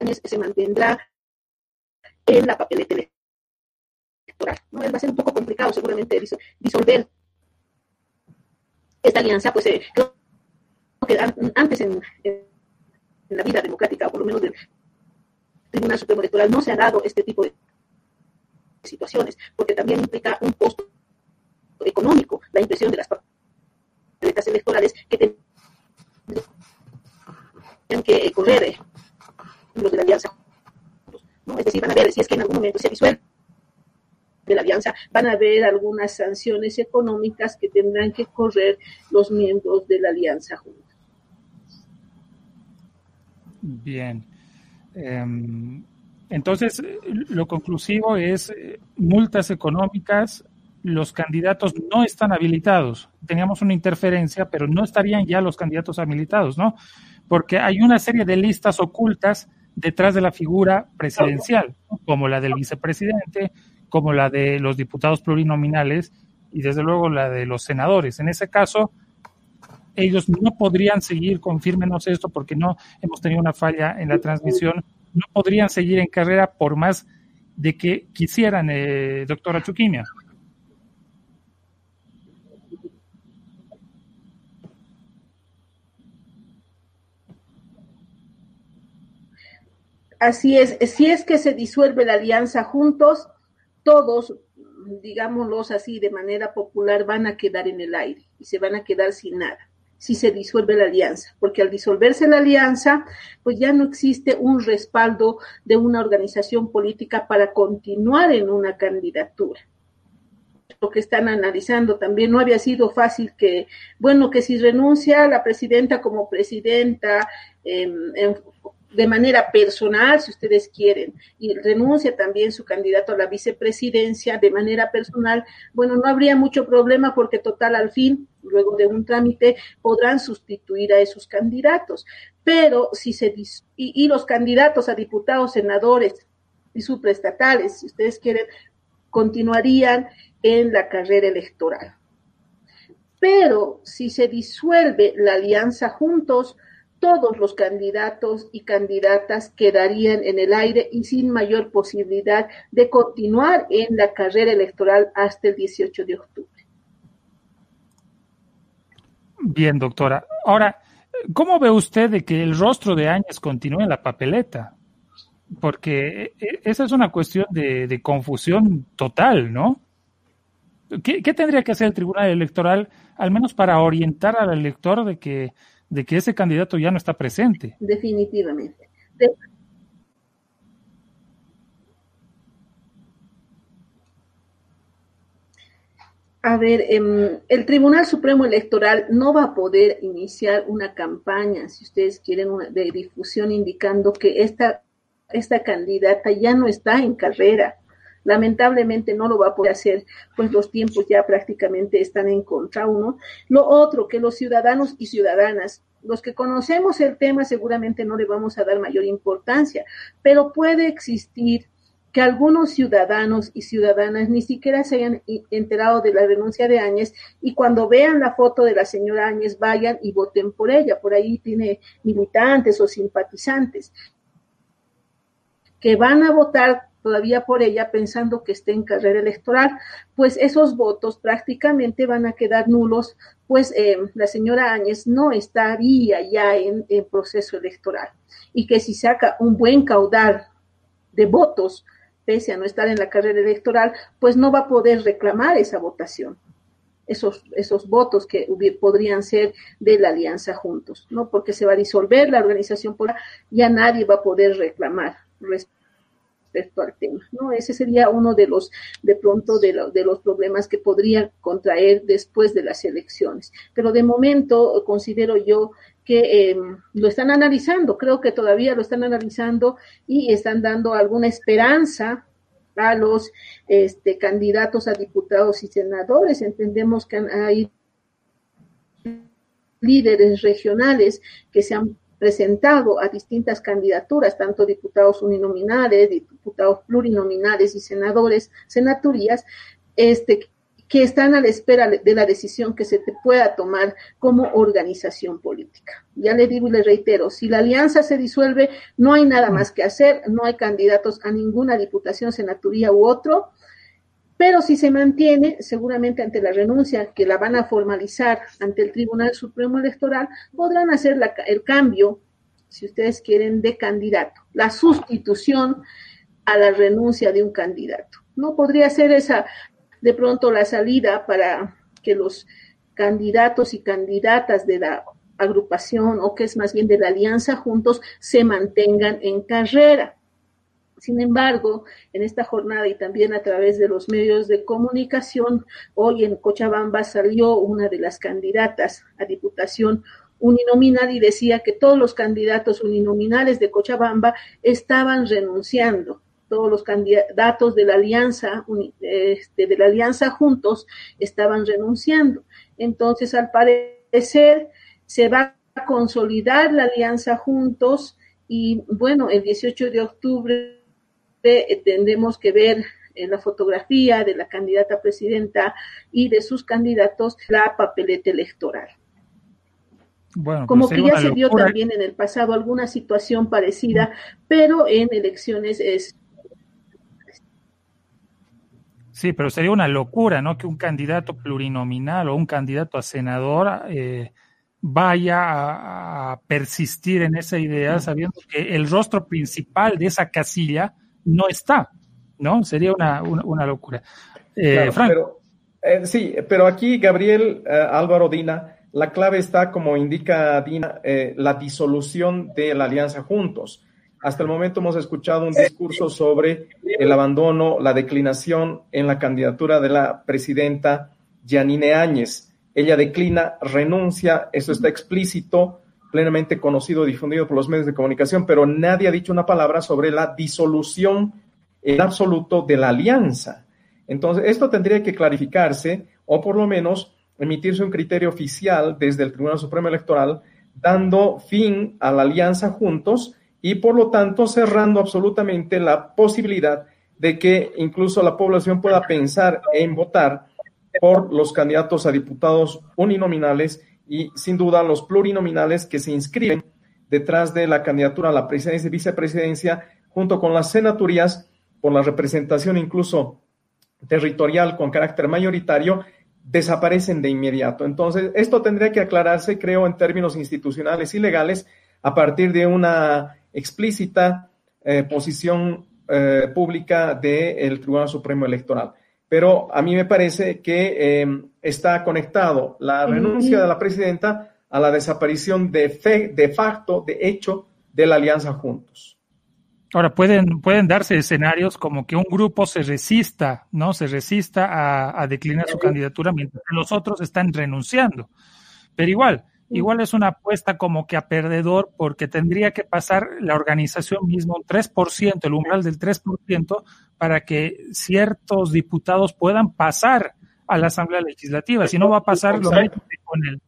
Áñez se mantendrá en la papeleta electoral. ¿no? Va a ser un poco complicado seguramente diso- disolver esta alianza, pues eh, creo que an- antes en, en la vida democrática, o por lo menos del Tribunal Supremo Electoral, no se ha dado este tipo de situaciones, porque también implica un costo económico, la impresión de las papeletas electorales que tendrían que correr eh, los de la alianza. ¿no? Es decir, van a ver si es que en algún momento se disuelve de la alianza, van a haber algunas sanciones económicas que tendrán que correr los miembros de la alianza juntos. Bien. Em, entonces, lo conclusivo es eh, multas económicas. Los candidatos no están habilitados. Teníamos una interferencia, pero no estarían ya los candidatos habilitados, ¿no? Porque hay una serie de listas ocultas detrás de la figura presidencial, como la del vicepresidente, como la de los diputados plurinominales y desde luego la de los senadores. En ese caso, ellos no podrían seguir, confírmenos esto porque no hemos tenido una falla en la transmisión, no podrían seguir en carrera por más de que quisieran, eh, doctora Chuquimia. Así es, si es que se disuelve la alianza juntos, todos, digámoslos así de manera popular, van a quedar en el aire y se van a quedar sin nada si se disuelve la alianza, porque al disolverse la alianza, pues ya no existe un respaldo de una organización política para continuar en una candidatura. Lo que están analizando también no había sido fácil que, bueno, que si renuncia la presidenta como presidenta, eh, en, de manera personal, si ustedes quieren, y renuncia también su candidato a la vicepresidencia de manera personal, bueno, no habría mucho problema porque total al fin, luego de un trámite, podrán sustituir a esos candidatos. Pero si se y, y los candidatos a diputados, senadores y supraestatales, si ustedes quieren, continuarían en la carrera electoral. Pero si se disuelve la alianza juntos, todos los candidatos y candidatas quedarían en el aire y sin mayor posibilidad de continuar en la carrera electoral hasta el 18 de octubre. Bien, doctora. Ahora, ¿cómo ve usted de que el rostro de Áñez continúe en la papeleta? Porque e, esa es una cuestión de, confusión total, ¿no? ¿Qué, ¿Qué, tendría que hacer el Tribunal Electoral, al menos para orientar al elector de que de que ese candidato ya no está presente. Definitivamente. A ver, em, el Tribunal Supremo Electoral no va a poder iniciar una campaña, si ustedes quieren, de difusión indicando que esta, esta candidata ya no está en carrera. Lamentablemente no lo va a poder hacer, pues los tiempos ya prácticamente están en contra uno. Lo otro, que los ciudadanos y ciudadanas, los que conocemos el tema seguramente no le vamos a dar mayor importancia, pero puede existir que algunos ciudadanos y ciudadanas ni siquiera se hayan enterado de la renuncia de Áñez y cuando vean la foto de la señora Áñez vayan y voten por ella. Por ahí tiene militantes o simpatizantes que van a votar todavía por ella pensando que esté en carrera electoral, pues esos votos prácticamente van a quedar nulos, pues eh, la señora Áñez no estaría ya en, en proceso electoral y que si saca un buen caudal de votos, pese a no estar en la carrera electoral, pues no va a poder reclamar esa votación. Esos, esos votos que podrían ser de la alianza juntos, ¿no? Porque se va a disolver la organización, ya nadie va a poder reclamar respecto al tema, ¿no? Ese sería uno de los, de pronto, de, de los problemas que podrían contraer después de las elecciones. Pero de momento considero yo que eh, lo están analizando, creo que todavía lo están analizando y están dando alguna esperanza a los este, candidatos a diputados y senadores. Entendemos que hay líderes regionales que se han presentado a distintas candidaturas, tanto diputados uninominales, diputados plurinominales y senadores, senaturías, este, que están a la espera de la decisión que se te pueda tomar como organización política. Ya le digo y le reitero, si la alianza se disuelve, no hay nada más que hacer, no hay candidatos a ninguna diputación, senaturía u otro, pero si se mantiene, seguramente ante la renuncia que la van a formalizar ante el Tribunal Supremo Electoral, podrán hacer el cambio, si ustedes quieren, de candidato, la sustitución a la renuncia de un candidato. No podría ser esa de pronto la salida para que los candidatos y candidatas de la agrupación o que es más bien de la alianza juntos se mantengan en carrera Sin embargo, en esta jornada y también a través de los medios de comunicación, hoy en Cochabamba salió una de las candidatas a diputación uninominal y decía que todos los candidatos uninominales de Cochabamba estaban renunciando. Todos los candidatos de la alianza, este, de la alianza juntos, estaban renunciando. Entonces, al parecer, se va a consolidar la alianza juntos y bueno, el 18 de octubre eh, tendremos que ver en la fotografía de la candidata presidenta y de sus candidatos la papeleta electoral. Bueno, Como pues que ya se vio también en el pasado alguna situación parecida, pero en elecciones es... Sí, pero sería una locura, ¿no? Que un candidato plurinominal o un candidato a senador eh, vaya a, persistir en esa idea sabiendo que el rostro principal de esa casilla no está, ¿no? Sería una, una, locura. Eh, pero, eh, sí, pero aquí, Gabriel eh, Álvaro Dina, la clave está, como indica Dina, la disolución de la alianza juntos. Hasta el momento hemos escuchado un discurso sobre el abandono, la declinación en la candidatura de la presidenta Yanine Áñez. Ella declina, renuncia, eso está explícito, plenamente conocido, difundido por los medios de comunicación, pero nadie ha dicho una palabra sobre la disolución en absoluto de la alianza. Entonces, esto tendría que clarificarse o por lo menos emitirse un criterio oficial desde el Tribunal Supremo Electoral dando fin a la alianza juntos y por lo tanto cerrando absolutamente la posibilidad de que incluso la población pueda pensar en votar por los candidatos a diputados uninominales y sin duda los plurinominales que se inscriben detrás de la candidatura a la presidencia y vicepresidencia, junto con las senaturías por la representación incluso territorial con carácter mayoritario, desaparecen de inmediato. Entonces, esto tendría que aclararse, creo, en términos institucionales y legales, a partir de una explícita eh, posición eh, pública del Tribunal Supremo Electoral pero a mí me parece que em, está conectado la renuncia de la presidenta a la desaparición de, fe, de facto, de hecho, de la alianza juntos. Ahora, pueden, pueden darse escenarios como que un grupo se resista, ¿no? Se resista a, a declinar su candidatura mientras que los otros están renunciando. Pero igual, igual es una apuesta como que a perdedor porque tendría que pasar la organización misma un 3%, el umbral del 3%, para que ciertos diputados puedan pasar a la Asamblea Legislativa. Si no va a pasar lo mismo que con el,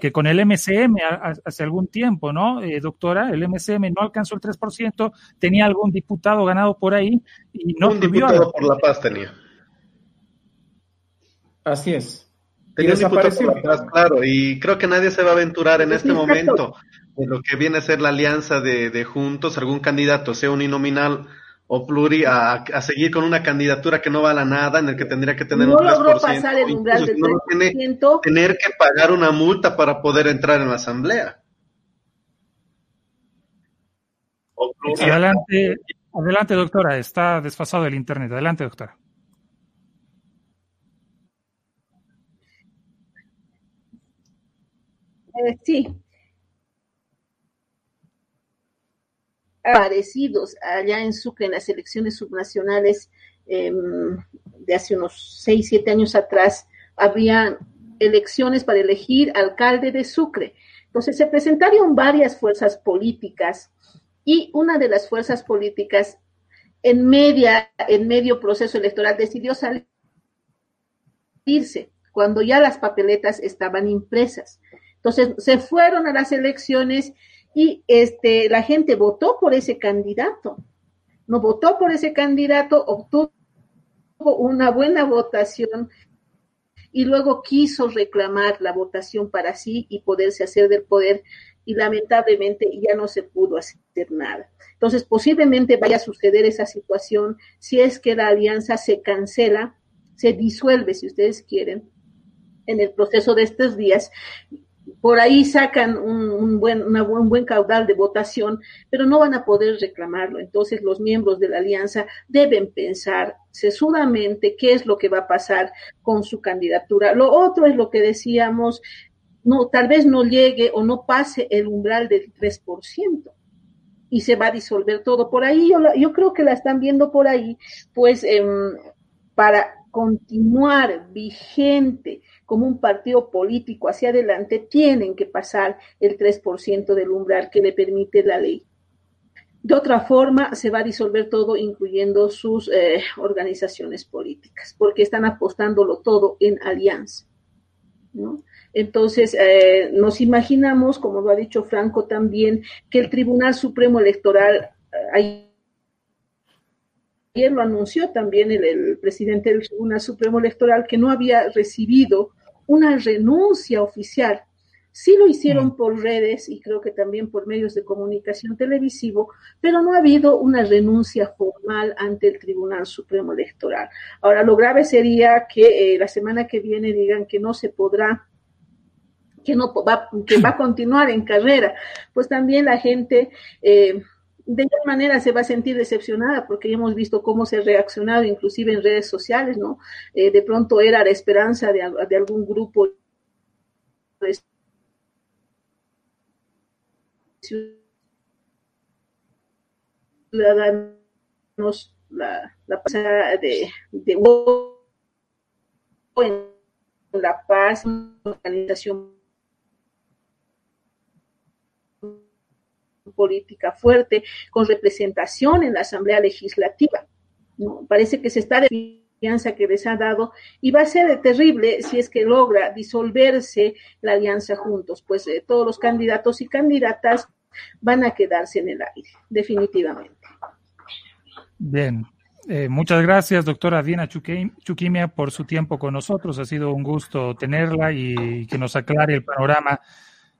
que con el MCM hace algún tiempo, ¿no? Eh, doctora, el MCM no alcanzó el 3%, tenía algún diputado ganado por ahí y no Un diputado por la paz tenía. Así es. Tenía un diputado por la paz, claro, y creo que nadie se va a aventurar en este momento de lo que viene a ser la alianza de, de juntos, algún candidato, sea uninominal o pluri a, a, seguir con una candidatura que no vale nada, en el que tendría que tener no un 3%. logró pasar el umbral del 3%. Tiene, tener que pagar una multa para poder entrar en la asamblea. Adelante, adelante, doctora. Está desfasado el internet. Adelante, doctora. Eh, sí, parecidos allá en Sucre en las elecciones subnacionales eh, de hace unos seis, siete años atrás, había elecciones para elegir alcalde de Sucre. Entonces se presentaron varias fuerzas políticas y una de las fuerzas políticas en media, en medio proceso electoral decidió salirse cuando ya las papeletas estaban impresas. Entonces se fueron a las elecciones y este, la gente votó por ese candidato. No votó por ese candidato, obtuvo una buena votación y luego quiso reclamar la votación para sí y poderse hacer del poder y lamentablemente ya no se pudo hacer nada. Entonces, posiblemente vaya a suceder esa situación si es que la alianza se cancela, se disuelve, si ustedes quieren, en el proceso de estos días por ahí sacan un, buen, un buen caudal de votación, pero no van a poder reclamarlo. Entonces los miembros de la alianza deben pensar sesudamente qué es lo que va a pasar con su candidatura. Lo otro es lo que decíamos, no, tal vez no llegue o no pase el umbral del 3%. y se va a disolver todo. Por ahí yo, yo creo que la están viendo por ahí, pues em, para continuar vigente como un partido político hacia adelante, tienen que pasar el 3% del umbral que le permite la ley. De otra forma, se va a disolver todo, incluyendo sus eh, organizaciones políticas, porque están apostándolo todo en alianza. Entonces, eh, nos imaginamos, como lo ha dicho Franco también, que el Tribunal Supremo Electoral, eh, ayer lo anunció también el, el, presidente del Tribunal Supremo Electoral, que no había recibido una renuncia oficial. Sí lo hicieron mm. por redes y creo que también por medios de comunicación televisivo, pero no ha habido una renuncia formal ante el Tribunal Supremo Electoral. Ahora, lo grave sería que eh, la semana que viene digan que no se podrá que no va, que va a continuar en carrera, pues también la gente eh, de alguna manera se va a sentir decepcionada porque hemos visto cómo se ha reaccionado inclusive en redes sociales, ¿no? Eh, de pronto era la esperanza de, de algún grupo de ciudadanos la, pasada de, de en La Paz, organización política fuerte, con representación en la Asamblea Legislativa. Parece que se está de alianza que les ha dado y va a ser terrible si es que logra disolverse la alianza juntos, pues eh, todos los candidatos y candidatas van a quedarse en el aire, definitivamente. Bien, eh, muchas gracias, doctora Diana Chuquimia, por su tiempo con nosotros. Ha sido un gusto tenerla y que nos aclare el panorama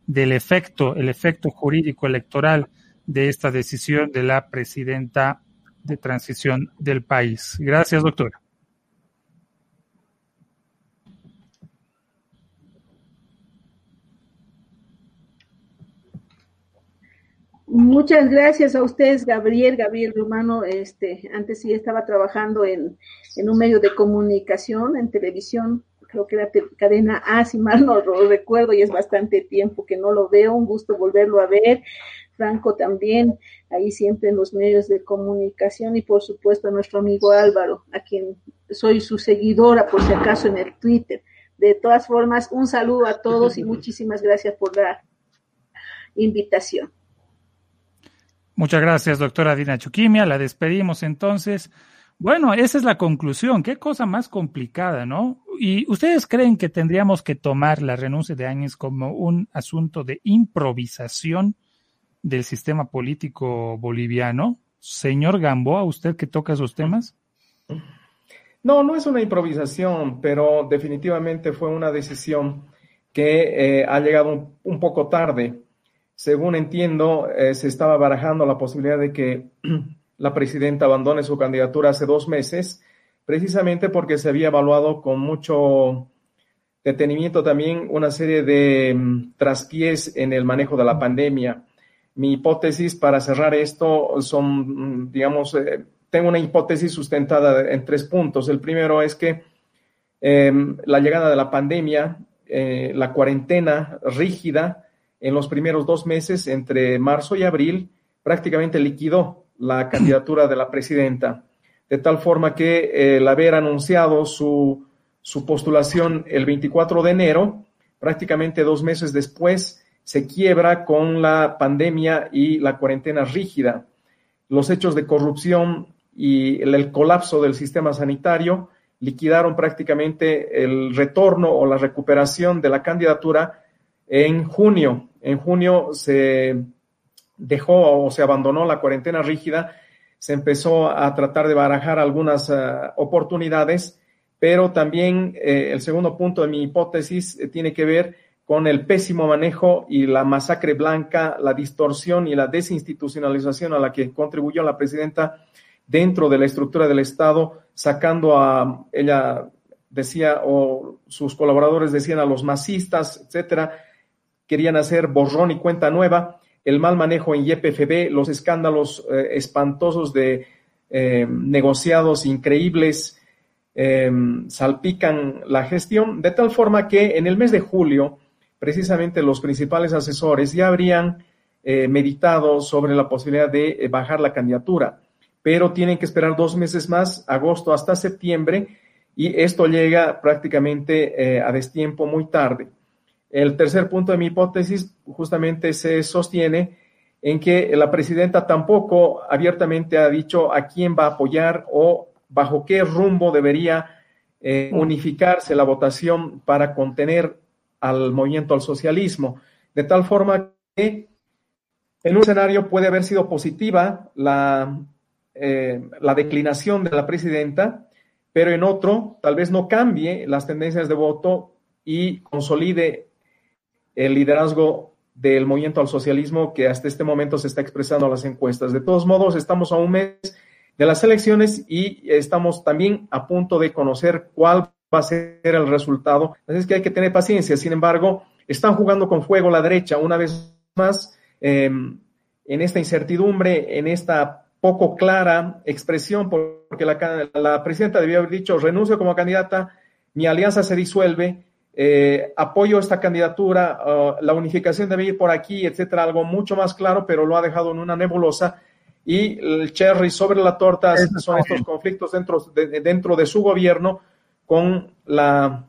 del efecto, el efecto jurídico electoral de esta decisión de la presidenta de transición del país. Gracias, doctora. Muchas gracias a ustedes, Gabriel, Gabriel Romano. Este, antes sí estaba trabajando en, en un medio de comunicación, en televisión, creo que era cadena A, si mal no lo recuerdo, y es bastante tiempo que no lo veo, un gusto volverlo a ver. Franco también, ahí siempre en los medios de comunicación y por supuesto a nuestro amigo Álvaro, a quien soy su seguidora por si acaso en el Twitter. De todas formas, un saludo a todos y muchísimas gracias por la invitación. Muchas gracias, doctora Dina Chuquimia. La despedimos entonces. Bueno, esa es la conclusión. Qué cosa más complicada, ¿no? ¿Y ustedes creen que tendríamos que tomar la renuncia de Áñez como un asunto de improvisación del sistema político boliviano? Señor Gamboa, ¿usted que toca esos temas? No, no es una improvisación, pero definitivamente fue una decisión que eh, ha llegado un, poco tarde. Según entiendo, eh, se estaba barajando la posibilidad de que la presidenta abandone su candidatura hace dos meses, precisamente porque se había evaluado con mucho detenimiento también una serie de um, traspiés en el manejo de la pandemia. Mi hipótesis para cerrar esto son, mm, digamos, eh, tengo una hipótesis sustentada en tres puntos. El primero es que eh, la llegada de la pandemia, eh, la cuarentena rígida en los primeros dos meses, entre marzo y abril, prácticamente liquidó la candidatura de la presidenta, de tal forma que el haber anunciado su, su postulación el 24 de enero, prácticamente dos meses después, se quiebra con la pandemia y la cuarentena rígida. Los hechos de corrupción y el, el, colapso del sistema sanitario liquidaron prácticamente el retorno o la recuperación de la candidatura en junio. En junio se dejó o se abandonó la cuarentena rígida, se empezó a tratar de barajar algunas uh, oportunidades, pero también eh, el segundo punto de mi hipótesis eh, tiene que ver con el pésimo manejo y la masacre blanca, la distorsión y la desinstitucionalización a la que contribuyó la presidenta dentro de la estructura del Estado, sacando a, ella decía, o sus colaboradores decían a los masistas, etcétera, querían hacer borrón y cuenta nueva el mal manejo en YPFB, los escándalos eh, espantosos de eh, negociados increíbles eh, salpican la gestión, de tal forma que en el mes de julio, precisamente los principales asesores ya habrían meditado sobre la posibilidad de bajar la candidatura, pero tienen que esperar dos meses más, agosto hasta septiembre, y esto llega prácticamente a destiempo muy tarde. El tercer punto de mi hipótesis justamente se sostiene en que la presidenta tampoco abiertamente ha dicho a quién va a apoyar o bajo qué rumbo debería eh, unificarse la votación para contener al movimiento al socialismo, de tal forma que en un escenario puede haber sido positiva la, eh, la declinación de la presidenta, pero en otro tal vez no cambie las tendencias de voto y consolide el liderazgo del movimiento al socialismo que hasta este momento se está expresando a las encuestas. De todos modos, estamos a un mes de las elecciones y estamos también a punto de conocer cuál va a ser el resultado. Así es que hay que tener paciencia. Sin embargo, están jugando con fuego la derecha una vez más em, en esta incertidumbre, en esta poco clara expresión, porque la, la presidenta debió haber dicho renuncio como candidata, mi alianza se disuelve, eh, apoyo esta candidatura, uh, la unificación debe ir por aquí, etcétera, algo mucho más claro, pero lo ha dejado en una nebulosa. Y el cherry sobre la torta son estos conflictos dentro de, dentro de su gobierno con la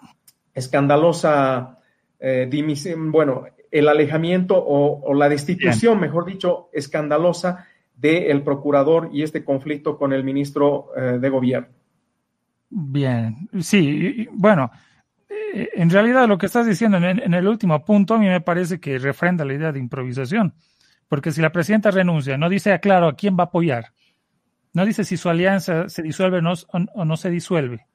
escandalosa eh, dimisión, bueno, el alejamiento o, la destitución, mejor dicho, escandalosa del procurador y este conflicto con el ministro eh, de gobierno. Bien, sí, bueno, en realidad lo que estás diciendo en, el último punto a mí me parece que refrenda la idea de improvisación, porque si la presidenta renuncia, no dice claro a quién va a apoyar, no dice si su alianza se disuelve o no, se disuelve,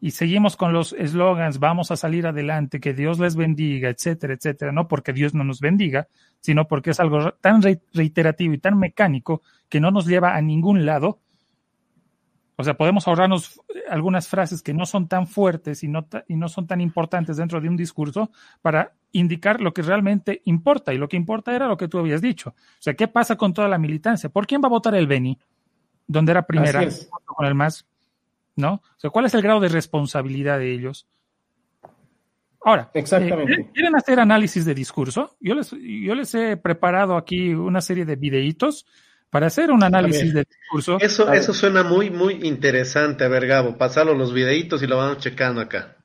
y seguimos con los eslogans, vamos a salir adelante, que Dios les bendiga, etcétera, etcétera, no porque Dios no nos bendiga, sino porque es algo tan reiterativo y tan mecánico que no nos lleva a ningún lado, o sea, podemos ahorrarnos algunas frases que no son tan fuertes y no, y no son tan importantes dentro de un discurso para indicar lo que realmente importa. Y lo que importa era lo que tú habías dicho. O sea, ¿qué pasa con toda la militancia? ¿Por quién va a votar el Beni? Donde era primera con el MAS. ¿No? O sea, ¿cuál es el grado de responsabilidad de ellos? Ahora, Exactamente. Eh, ¿quieren hacer análisis de discurso? Yo les, yo les he preparado aquí una serie de videitos para hacer un análisis del discurso. Eso, eso suena muy, muy interesante. A ver, Gabo, pasalo los videitos y lo vamos checando acá.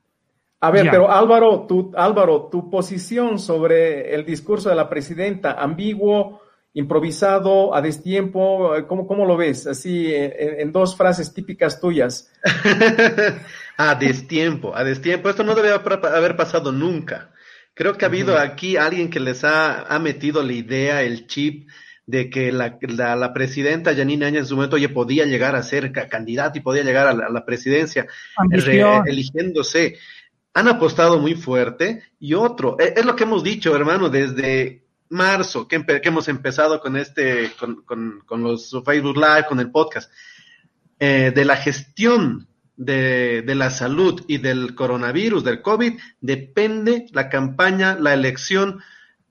A ver, pero Álvaro tu, Álvaro, tu posición sobre el discurso de la presidenta, ambiguo, improvisado, a destiempo, ¿cómo, cómo lo ves? Así, en, dos frases típicas tuyas. a destiempo, a destiempo. Esto no debe haber pasado nunca. Creo que ha habido aquí alguien que les ha, ha metido la idea, el chip de que la, la, presidenta Janine Áñez en su momento oye, podía llegar a ser candidata y podía llegar a la, presidencia eligiéndose. Han apostado muy fuerte y otro, e, es, lo que hemos dicho, hermano, desde marzo que, que hemos empezado con este, con, con, con, los Facebook Live, con el podcast, eh, de la gestión de, de, la salud y del coronavirus, del COVID, depende la campaña, la elección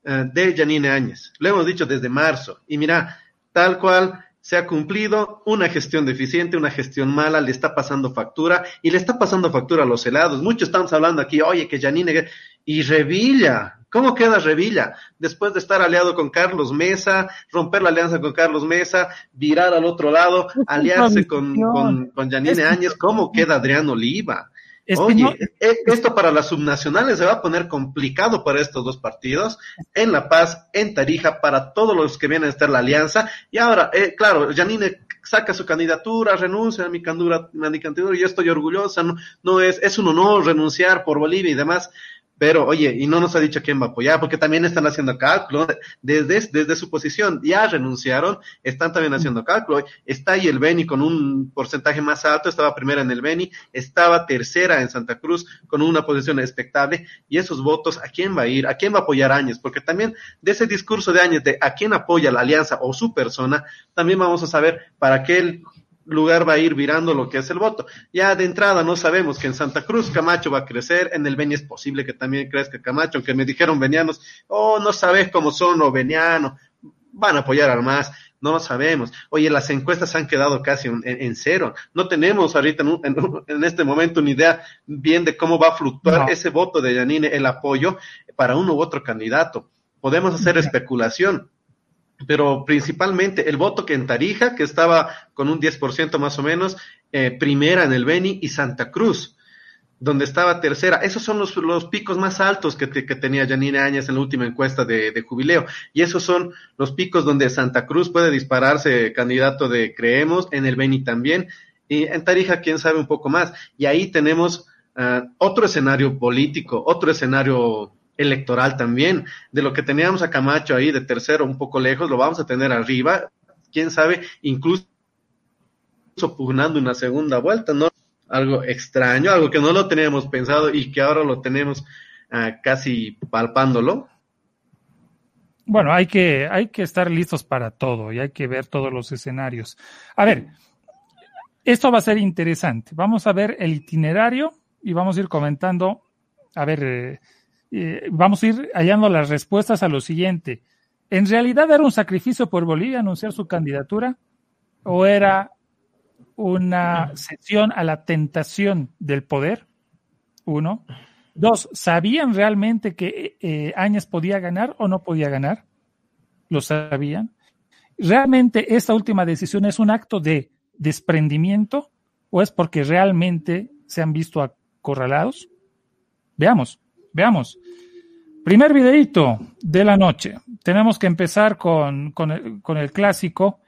de Janine Áñez. Lo hemos dicho desde marzo. Y mira, tal cual se ha cumplido una gestión deficiente, una gestión mala, le está pasando factura y le está pasando factura a los helados. Muchos estamos hablando aquí, oye, que Janine y Revilla, ¿cómo queda Revilla? Después de estar aliado con Carlos Mesa, romper la alianza con Carlos Mesa, virar al otro lado, aliarse con, con, con Janine Áñez, ¿cómo queda Adrián Oliva? Oye, e, esto para las subnacionales se va a poner complicado para estos dos partidos, en La Paz, en Tarija, para todos los que vienen a estar la alianza. Y ahora, eh, claro, Janine saca su candidatura, renuncia a mi candidatura, mi candidatura, y yo estoy orgullosa, no, no es, es un honor renunciar por Bolivia y demás, pero, oye, y no nos ha dicho quién va a apoyar, porque también están haciendo cálculo desde, desde su posición. Ya renunciaron, están también haciendo cálculo. Está ahí el Beni con un porcentaje más alto, estaba primera en el Beni, estaba tercera en Santa Cruz con una posición expectable. Y esos votos, ¿a quién va a ir? ¿A quién va a apoyar Áñez? Porque también de ese discurso de Áñez de a quién apoya la alianza o su persona, también vamos a saber para qué él lugar va a ir virando lo que es el voto. Ya de entrada no sabemos que en Santa Cruz Camacho va a crecer, en el Beni es posible que también crezca Camacho, aunque me dijeron venianos, oh, no sabes cómo son los venianos, van a apoyar al más, no lo sabemos. Oye, las encuestas han quedado casi en, cero. No tenemos ahorita en, este momento una idea bien de cómo va a fluctuar ese voto de Yanine, el apoyo para uno u otro candidato. Podemos hacer especulación, pero principalmente el voto que en Tarija, que estaba con un 10% más o menos, eh, primera en el Beni y Santa Cruz, donde estaba tercera. Esos son los, los picos más altos que, que, tenía Janine Áñez en la última encuesta de, jubileo. Y esos son los picos donde Santa Cruz puede dispararse candidato de Creemos, en el Beni también, y en Tarija quién sabe un poco más. Y ahí tenemos uh, otro escenario político, otro escenario electoral también. De lo que teníamos a Camacho ahí de tercero un poco lejos, lo vamos a tener arriba, quién sabe, incluso pugnando una segunda vuelta, ¿no? Algo extraño, algo que no lo teníamos pensado y que ahora lo tenemos uh, casi palpándolo. Bueno, hay que, hay que estar listos para todo y hay que ver todos los escenarios. A ver, esto va a ser interesante. Vamos a ver el itinerario y vamos a ir comentando, a ver, eh, eh, vamos a ir hallando las respuestas a lo siguiente. ¿En realidad era un sacrificio por Bolivia anunciar su candidatura? ¿O era una sesión a la tentación del poder? Uno. Dos, ¿sabían realmente que eh, Áñez podía ganar o no podía ganar? ¿Lo sabían? ¿Realmente esta última decisión es un acto de desprendimiento o es porque realmente se han visto acorralados? Veamos. Veamos. Primer videito de la noche. Tenemos que empezar con, con, el, clásico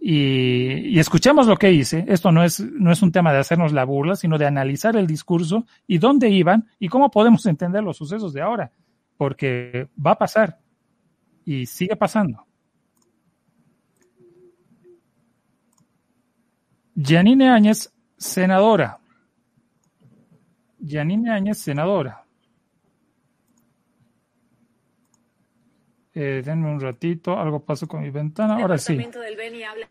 y, y, escuchemos lo que hice. Esto no es, no es un tema de hacernos la burla, sino de analizar el discurso y dónde iban y cómo podemos entender los sucesos de ahora. Porque va a pasar y sigue pasando. Janine Áñez, senadora. Janine Áñez, senadora. Eh, denme un ratito, algo pasó con mi ventana. Ahora sí. Del Beni habla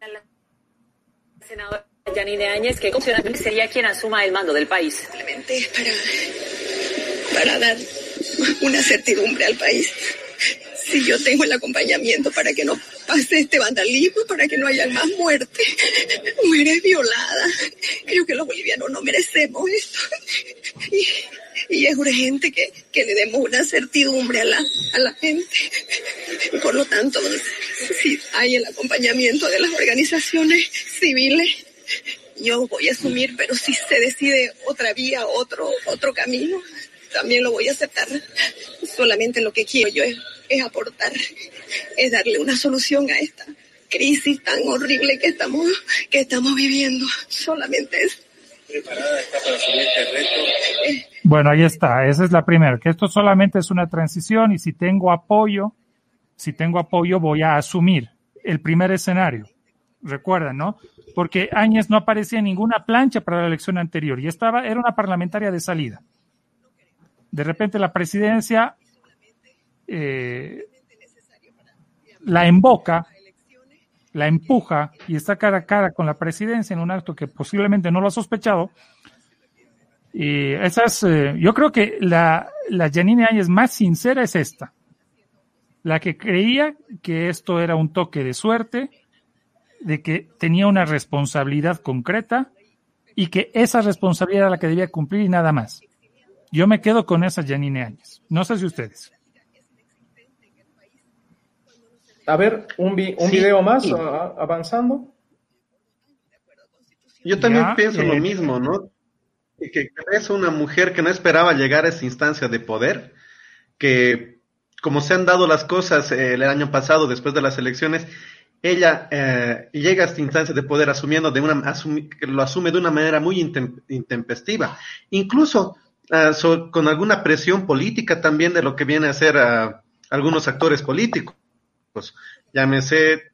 la senadora Yanine Áñez, que sería quien asuma el mando del país. Simplemente para, para dar una certidumbre al país. Si yo tengo el acompañamiento para que no pase este vandalismo, para que no haya más muerte, mujeres violadas. Creo que los bolivianos no merecemos esto. Y, y es urgente que, que, le demos una certidumbre a la, a la gente. Por lo tanto, si hay el acompañamiento de las organizaciones civiles, yo voy a asumir, pero si se decide otra vía, otro, otro camino, también lo voy a aceptar. Solamente lo que quiero yo es, es aportar, es darle una solución a esta crisis tan horrible que estamos, que estamos viviendo. Solamente eso. ¿Preparada para reto? Bueno, ahí está. Esa es la primera, que esto solamente es una transición y si tengo apoyo, si tengo apoyo voy a asumir el primer escenario. Recuerdan, ¿no? Porque Áñez no aparecía en ninguna plancha para la elección anterior y estaba, era una parlamentaria de salida. De repente la presidencia eh, la emboca, la empuja y está cara a cara con la presidencia en un acto que posiblemente no lo ha sospechado. Y esas, eh, yo creo que la, la Janine Áñez más sincera es esta. La que creía que esto era un toque de suerte, de que tenía una responsabilidad concreta y que esa responsabilidad era la que debía cumplir y nada más. Yo me quedo con esa Janine Áñez. No sé si ustedes. A ver, un, vi un sí, video más sí. a, avanzando. Yo también ya, pienso eh, lo mismo, ¿no? Que es una mujer que no esperaba llegar a esa instancia de poder, que como se han dado las cosas eh, el año pasado, después de las elecciones, ella eh, llega a esta instancia de poder asumiendo de una, asumi, lo asume de una manera muy intem, intempestiva, incluso uh, so, con alguna presión política también de lo que viene a ser uh, algunos actores políticos llámese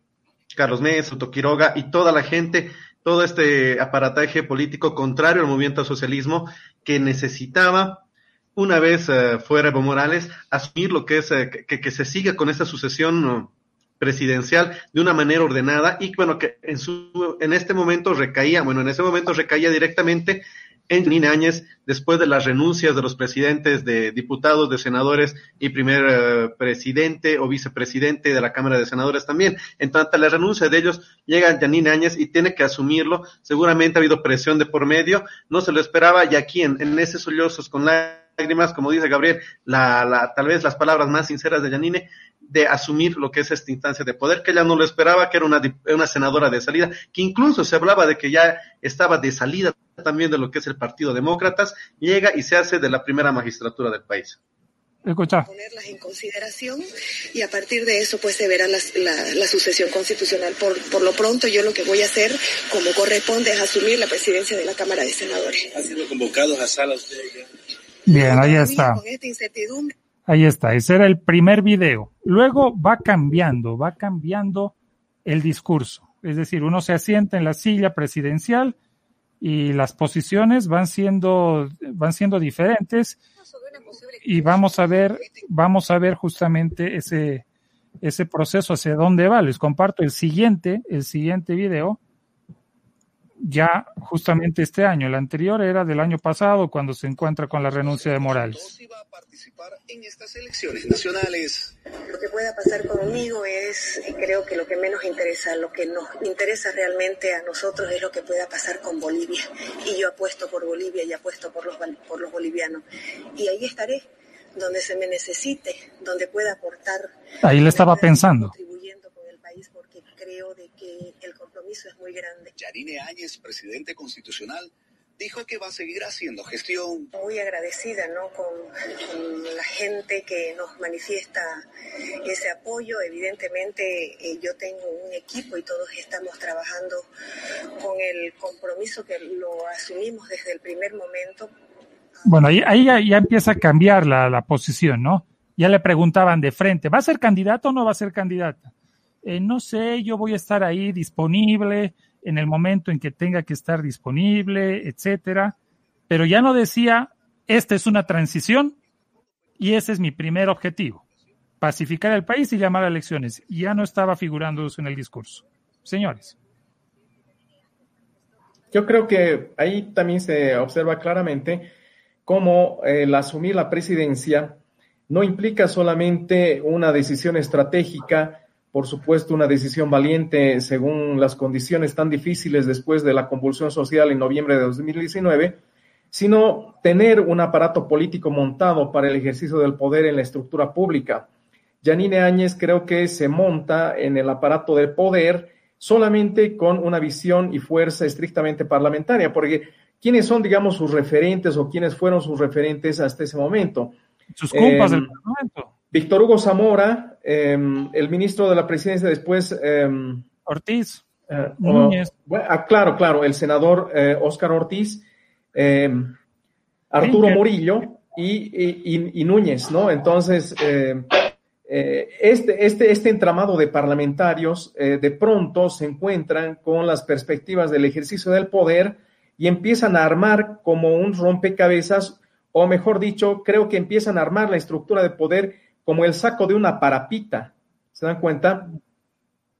Carlos Mesa, Quiroga y toda la gente, todo este aparataje político contrario al movimiento al socialismo que necesitaba, una vez uh, fuera Evo Morales, asumir lo que es, uh, que, se siga con esta sucesión presidencial de una manera ordenada y bueno, que en, su, en este momento recaía, bueno, en ese momento recaía directamente en Janine Áñez después de las renuncias de los presidentes de diputados, de senadores y primer eh, presidente o vicepresidente de la Cámara de Senadores también. En tanto la renuncia de ellos, llega Janine Áñez y tiene que asumirlo. Seguramente ha habido presión de por medio, no se lo esperaba y aquí en, en ese sollozos con lágrimas, como dice Gabriel, la, la, tal vez las palabras más sinceras de Janine, de asumir lo que es esta instancia de poder, que ella no lo esperaba, que era una, una senadora de salida, que incluso se hablaba de que ya estaba de salida también de lo que es el Partido Demócratas, llega y se hace de la primera magistratura del país. Escucha. Ponerlas en consideración y a partir de eso pues se verá la, la, la sucesión constitucional. Por, por, lo pronto yo lo que voy a hacer como corresponde es asumir la presidencia de la Cámara de Senadores. ¿Ha sido convocados a sala ustedes ya? Bien, ahí está. Ahí está, ese era el primer video. Luego va cambiando, va cambiando el discurso. Es decir, uno se asienta en la silla presidencial y las posiciones van siendo, van siendo diferentes y vamos a ver, vamos a ver justamente ese, ese proceso hacia dónde va. Les comparto el siguiente, el siguiente video ya justamente este año. El anterior era del año pasado cuando se encuentra con la renuncia de Morales. va a participar en estas elecciones nacionales. Lo que pueda pasar conmigo es, creo que lo que menos interesa, lo que nos interesa realmente a nosotros es lo que pueda pasar con Bolivia. Y yo apuesto por Bolivia y apuesto por los, por los bolivianos. Y ahí estaré, donde se me necesite, donde pueda aportar. Ahí le estaba pensando. Contribuyendo con el país porque creo de que el compromiso es muy grande. Yanine Áñez, presidente constitucional, dijo que va a seguir haciendo gestión. Muy agradecida ¿no? con, con la gente que nos manifiesta ese apoyo. Evidentemente eh, yo tengo un equipo y todos estamos trabajando con el compromiso que lo asumimos desde el primer momento. Bueno, ahí, ahí ya, ya, empieza a cambiar la, la, posición, ¿no? Ya le preguntaban de frente, ¿va a ser candidato o no va a ser candidata? Eh, no sé, yo voy a estar ahí disponible en el momento en que tenga que estar disponible, etcétera. Pero ya no decía, esta es una transición y ese es mi primer objetivo, pacificar el país y llamar a elecciones. Ya no estaba figurando eso en el discurso. Señores. Yo creo que ahí también se observa claramente cómo el asumir la presidencia no implica solamente una decisión estratégica, por supuesto, una decisión valiente según las condiciones tan difíciles después de la convulsión social en noviembre de 2019, sino tener un aparato político montado para el ejercicio del poder en la estructura pública. Yanine Áñez creo que se monta en el aparato del poder solamente con una visión y fuerza estrictamente parlamentaria, porque ¿quiénes son, digamos, sus referentes o quiénes fueron sus referentes hasta ese momento? Sus compas eh, del Parlamento. Víctor Hugo Zamora, eh, el ministro de la presidencia después. Eh, Ortiz. Uh, Núñez. Oh, ah, claro, claro, el senador Oscar Ortiz, Arturo Murillo y, y, y, Núñez, ¿no? Entonces, este, este, este entramado de parlamentarios de pronto se encuentran con las perspectivas del ejercicio del poder y empiezan a armar como un rompecabezas, o mejor dicho, creo que empiezan a armar la estructura de poder como el saco de una parapita. ¿Se dan cuenta?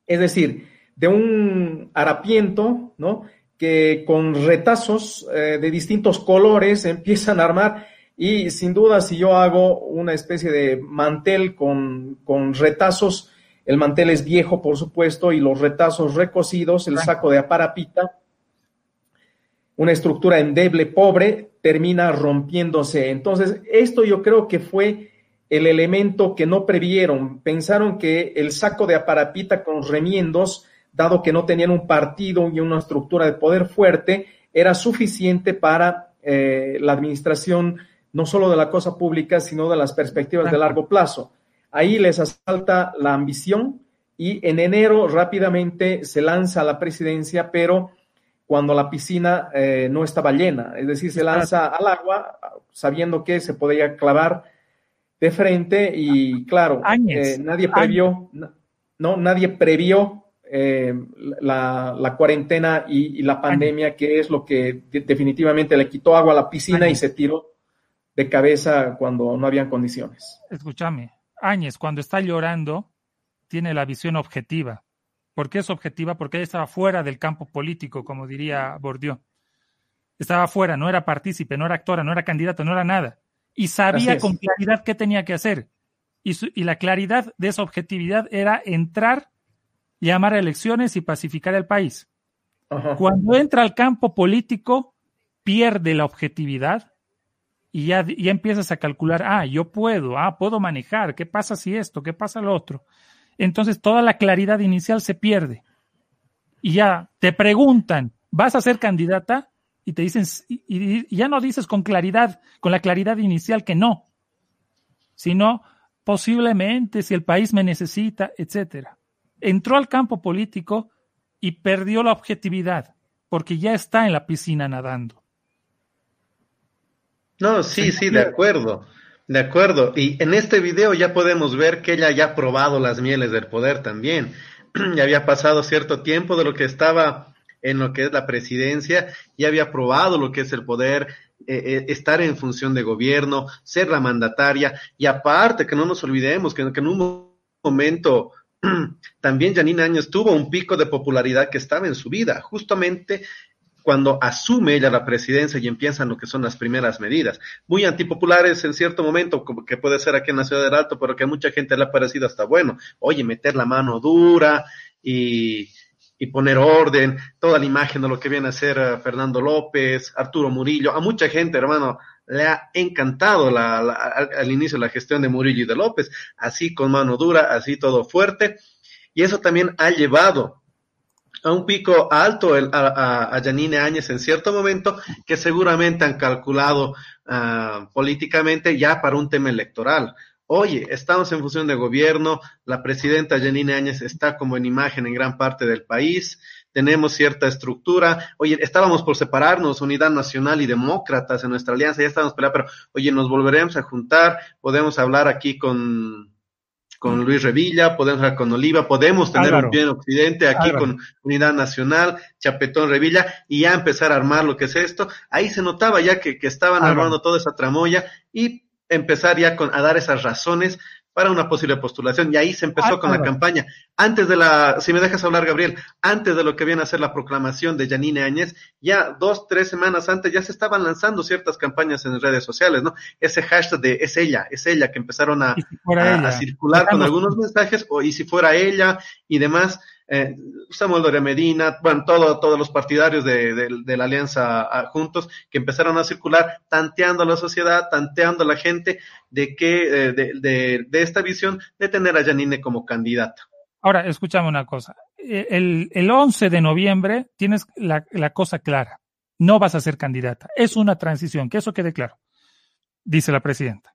Es decir, de un harapiento, ¿no? Que con retazos eh, de distintos colores empiezan a armar. Y sin duda, si yo hago una especie de mantel con, con retazos, el mantel es viejo, por supuesto, y los retazos recocidos, el saco de aparapita, una estructura endeble, pobre, termina rompiéndose. Entonces, esto yo creo que fue el elemento que no previeron. Pensaron que el saco de aparapita con remiendos, dado que no tenían un partido y una estructura de poder fuerte, era suficiente para eh, la administración no solo de la cosa pública, sino de las perspectivas de largo plazo. Ahí les asalta la ambición y en enero rápidamente se lanza a la presidencia, pero cuando la piscina eh, no estaba llena, es decir, se lanza al agua sabiendo que se podía clavar de frente y claro, eh, nadie previó, no, nadie previó eh, la, la, cuarentena y, y la pandemia, que es lo que de, definitivamente le quitó agua a la piscina y se tiró de cabeza cuando no habían condiciones. Escúchame, Áñez, cuando está llorando, tiene la visión objetiva. ¿Por qué es objetiva? Porque ella estaba fuera del campo político, como diría Bordió. estaba fuera, no era partícipe, no era actora, no era candidata, no era nada. Y sabía con claridad qué tenía que hacer. Y, y, la claridad de esa objetividad era entrar, llamar a elecciones y pacificar el país. Ajá. Cuando entra al campo político, pierde la objetividad y ya, ya empiezas a calcular, ah, yo puedo, ah, puedo manejar, ¿qué pasa si esto, qué pasa lo otro? Entonces toda la claridad inicial se pierde. Y ya te preguntan, ¿vas a ser candidata? Y te dicen, y, y ya no dices con claridad, con la claridad inicial que no, sino posiblemente si el país me necesita, etcétera. Entró al campo político y perdió la objetividad, porque ya está en la piscina nadando. No, sí, sí, de acuerdo, de acuerdo. Y en este video ya podemos ver que ella ya ha probado las mieles del poder también. ya había pasado cierto tiempo de lo que estaba en lo que es la presidencia, ya había probado lo que es el poder, eh, eh, estar en función de gobierno, ser la mandataria, y aparte que no nos olvidemos que, en un momento también Janine Áñez tuvo un pico de popularidad que estaba en su vida, justamente cuando asume ella la presidencia y empiezan lo que son las primeras medidas, muy antipopulares en cierto momento, como que puede ser aquí en la ciudad del Alto, pero que a mucha gente le ha parecido hasta bueno, oye, meter la mano dura y, y poner orden, toda la imagen de lo que viene a ser uh, Fernando López, Arturo Murillo, a mucha gente, hermano, le ha encantado la, la, al, inicio la gestión de Murillo y de López, así con mano dura, así todo fuerte, y eso también ha llevado a un pico alto el, a, a, Janine Áñez en cierto momento, que seguramente han calculado uh, políticamente ya para un tema electoral. Oye, estamos en función de gobierno, la presidenta Janine Áñez está como en imagen en gran parte del país, tenemos cierta estructura, oye, estábamos por separarnos, Unidad Nacional y Demócratas en nuestra alianza, ya estábamos peleando, pero oye, nos volveremos a juntar, podemos hablar aquí con, con Luis Revilla, podemos hablar con Oliva, podemos tener Álvaro. un bien occidente aquí Álvaro. con Unidad Nacional, Chapetón Revilla, y ya empezar a armar lo que es esto. Ahí se notaba ya que, que estaban Álvaro. armando toda esa tramoya y empezar ya con, a dar esas razones para una posible postulación. Y ahí se empezó ah, con la campaña. Antes de la, si me dejas hablar, Gabriel, antes de lo que viene a ser la proclamación de Janine Áñez, ya dos, tres semanas antes ya se estaban lanzando ciertas campañas en redes sociales, ¿no? Ese hashtag de es ella, es ella, que empezaron a, si a, a circular con algunos mensajes, o y si fuera ella y demás eh, Samuel Doria Medina, bueno, todo, todos los partidarios de, la Alianza a, Juntos que empezaron a circular, tanteando a la sociedad, tanteando a la gente de que, eh, de, esta visión de tener a Janine como candidata. Ahora, escúchame una cosa. Eh, el, el 11 de noviembre tienes la, la cosa clara. No vas a ser candidata. Es una transición, que eso quede claro, dice la presidenta.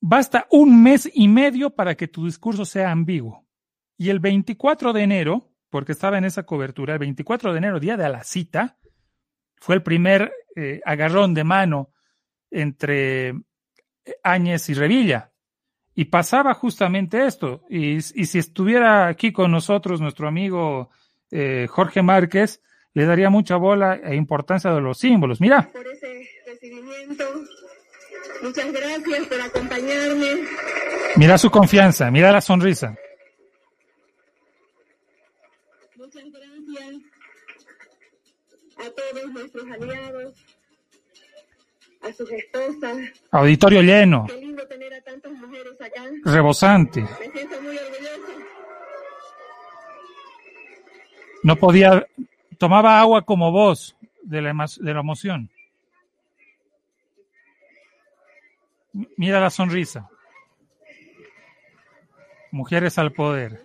Basta un mes y medio para que tu discurso sea ambiguo. Y el 24 de enero, porque estaba en esa cobertura, el 24 de enero, día de la cita, fue el primer eh, agarrón de mano entre eh, Áñez y Revilla. Y pasaba justamente esto. Y, y, si estuviera aquí con nosotros nuestro amigo eh, Jorge Márquez, le daría mucha bola e importancia de los símbolos. Mira. Por ese recibimiento. Muchas gracias por acompañarme. Mira su confianza, mira la sonrisa. A todos nuestros aliados, a sus esposas. Auditorio lleno. Qué lindo tener a tantas mujeres acá. Rebosante. Me siento muy orgullosa. No podía, tomaba agua como vos de la, de la emoción. Mira la sonrisa. Mujeres al poder.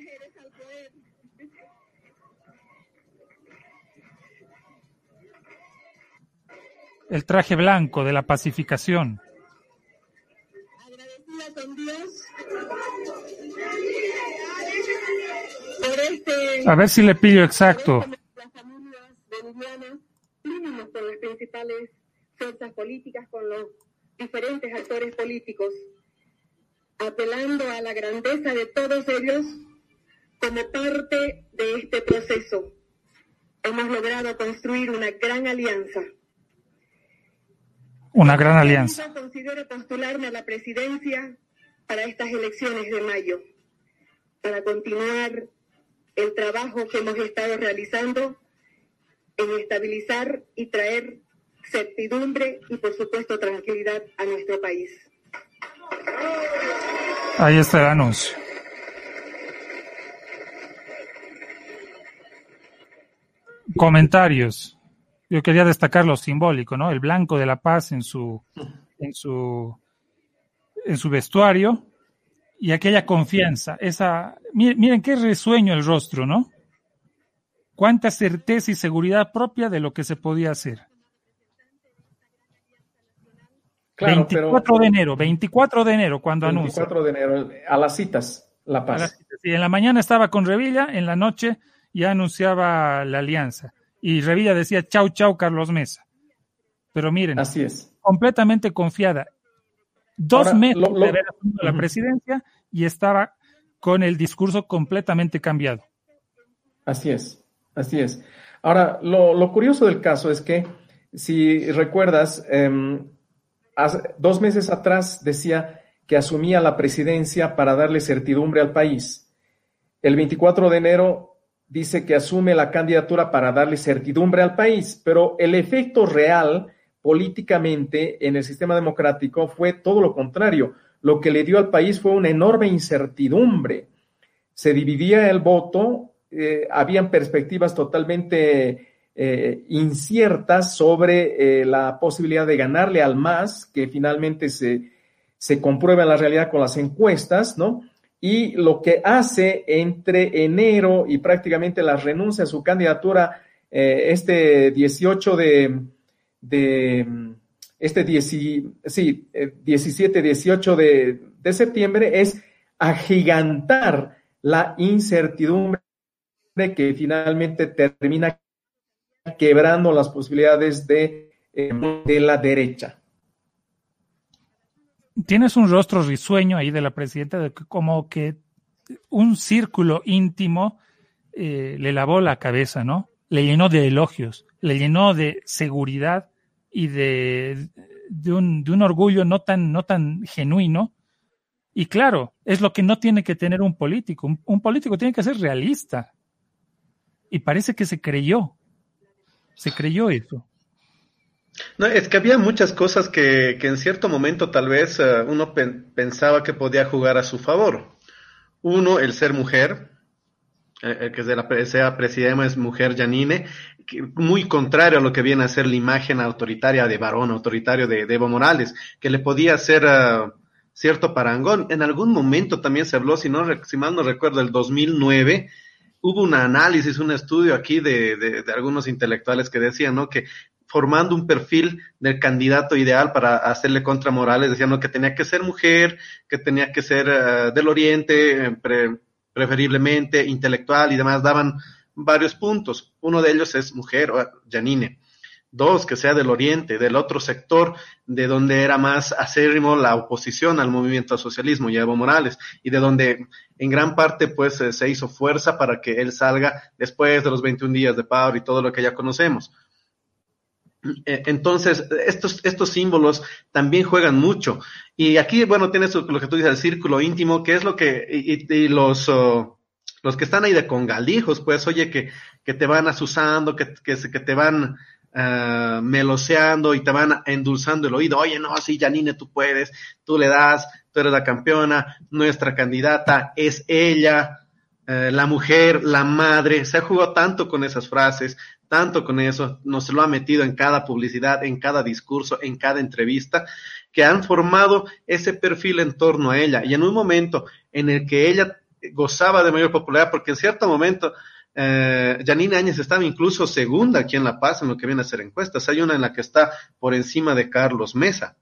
El traje blanco de la pacificación. Agradecida con Dios por este... A ver si le pillo exacto. Las familias bolivianas unimos con las principales fuerzas políticas, con los diferentes actores políticos, apelando a la grandeza de todos ellos como parte de este proceso. Hemos logrado construir una gran alianza una gran alianza. Considero postularme a la presidencia para estas elecciones de mayo, para continuar el trabajo que hemos estado realizando en estabilizar y traer certidumbre y, por supuesto, tranquilidad a nuestro país. Ahí está el anuncio. Comentarios. Yo quería destacar lo simbólico, ¿no? El blanco de la paz en su, en su, en su vestuario y aquella confianza, esa, miren, miren qué resueño el rostro, ¿no? Cuánta certeza y seguridad propia de lo que se podía hacer. Claro, 24 de enero, 24 de enero cuando anuncia. 24 de enero, a las citas, La Paz. Sí, en la mañana estaba con Revilla, en la noche ya anunciaba la alianza. Y Revilla decía, chau, chau, Carlos Mesa. Pero miren, Así es. completamente confiada. Dos Ahora, meses lo- lo- de haber asumido la presidencia y estaba con el discurso completamente cambiado. Así es, así es. Ahora, lo, lo curioso del caso es que, si recuerdas, em, hace- dos meses atrás decía que asumía la presidencia para darle certidumbre al país. El 24 de enero dice que asume la candidatura para darle certidumbre al país, pero el efecto real políticamente en el sistema democrático fue todo lo contrario. Lo que le dio al país fue una enorme incertidumbre. Se dividía el voto, eh, habían perspectivas totalmente eh, inciertas sobre eh, la posibilidad de ganarle al MAS, que finalmente se, se comprueba en la realidad con las encuestas, ¿no? Y lo que hace entre enero y prácticamente la renuncia a su candidatura eh, este 18 de, este 10 sí, eh, 17, 18 de, de septiembre es agigantar la incertidumbre que finalmente termina quebrando las posibilidades de, eh, de la derecha. Tienes un rostro risueño ahí de la presidenta, de que como que un círculo íntimo eh, le lavó la cabeza, ¿no? Le llenó de elogios, le llenó de seguridad y de, de, un, de un orgullo no tan, no tan genuino. Y claro, es lo que no tiene que tener un político. Un, un político tiene que ser realista. Y parece que se creyó. Se creyó eso. No, es que había muchas cosas que, que en cierto momento tal vez eh, uno pen- pensaba que podía jugar a su favor. Uno, el ser mujer, eh, el que pre- sea presidenta es mujer Janine, muy contrario a lo que viene a ser la imagen autoritaria de varón, autoritario de, Evo Morales, que le podía hacer eh, cierto parangón. En algún momento también se habló, si, no, si mal no recuerdo, el 2009, hubo un análisis, un estudio aquí de, de, de algunos intelectuales que decían, ¿no? Que formando un perfil del candidato ideal para hacerle contra Morales, decían ¿no? que tenía que ser mujer, que tenía que ser eh, del Oriente, eh, pre- preferiblemente intelectual y demás, daban varios puntos. Uno de ellos es mujer, Janine. Dos, que sea del Oriente, del otro sector, de donde era más acérrimo la oposición al movimiento al socialismo y Evo Morales, y de donde en gran parte pues eh, se hizo fuerza para que él salga después de los 21 días de paro y todo lo que ya conocemos. Eh, Entonces, estos, estos símbolos también juegan mucho. Y aquí, bueno, tienes lo que tú dices, el círculo íntimo, que es lo que, y, los, oh, los que están ahí de congalijos, pues, oye, que, que te van asusando, que, que, que te van uh, meloseando y te van endulzando el oído. Oye, no, sí, Janine, tú puedes, tú le das, tú eres la campeona, nuestra candidata es ella, eh, la mujer, la madre. Se ha jugado tanto con esas frases, tanto con eso, nos lo ha metido en cada publicidad, en cada discurso, en cada entrevista, que han formado ese perfil en torno a ella. Y en un momento en el que ella gozaba de mayor popularidad, porque en cierto momento eh, Janine Áñez estaba incluso segunda aquí en La Paz en lo que viene a ser encuestas. Hay una en la que está por encima de Carlos Mesa.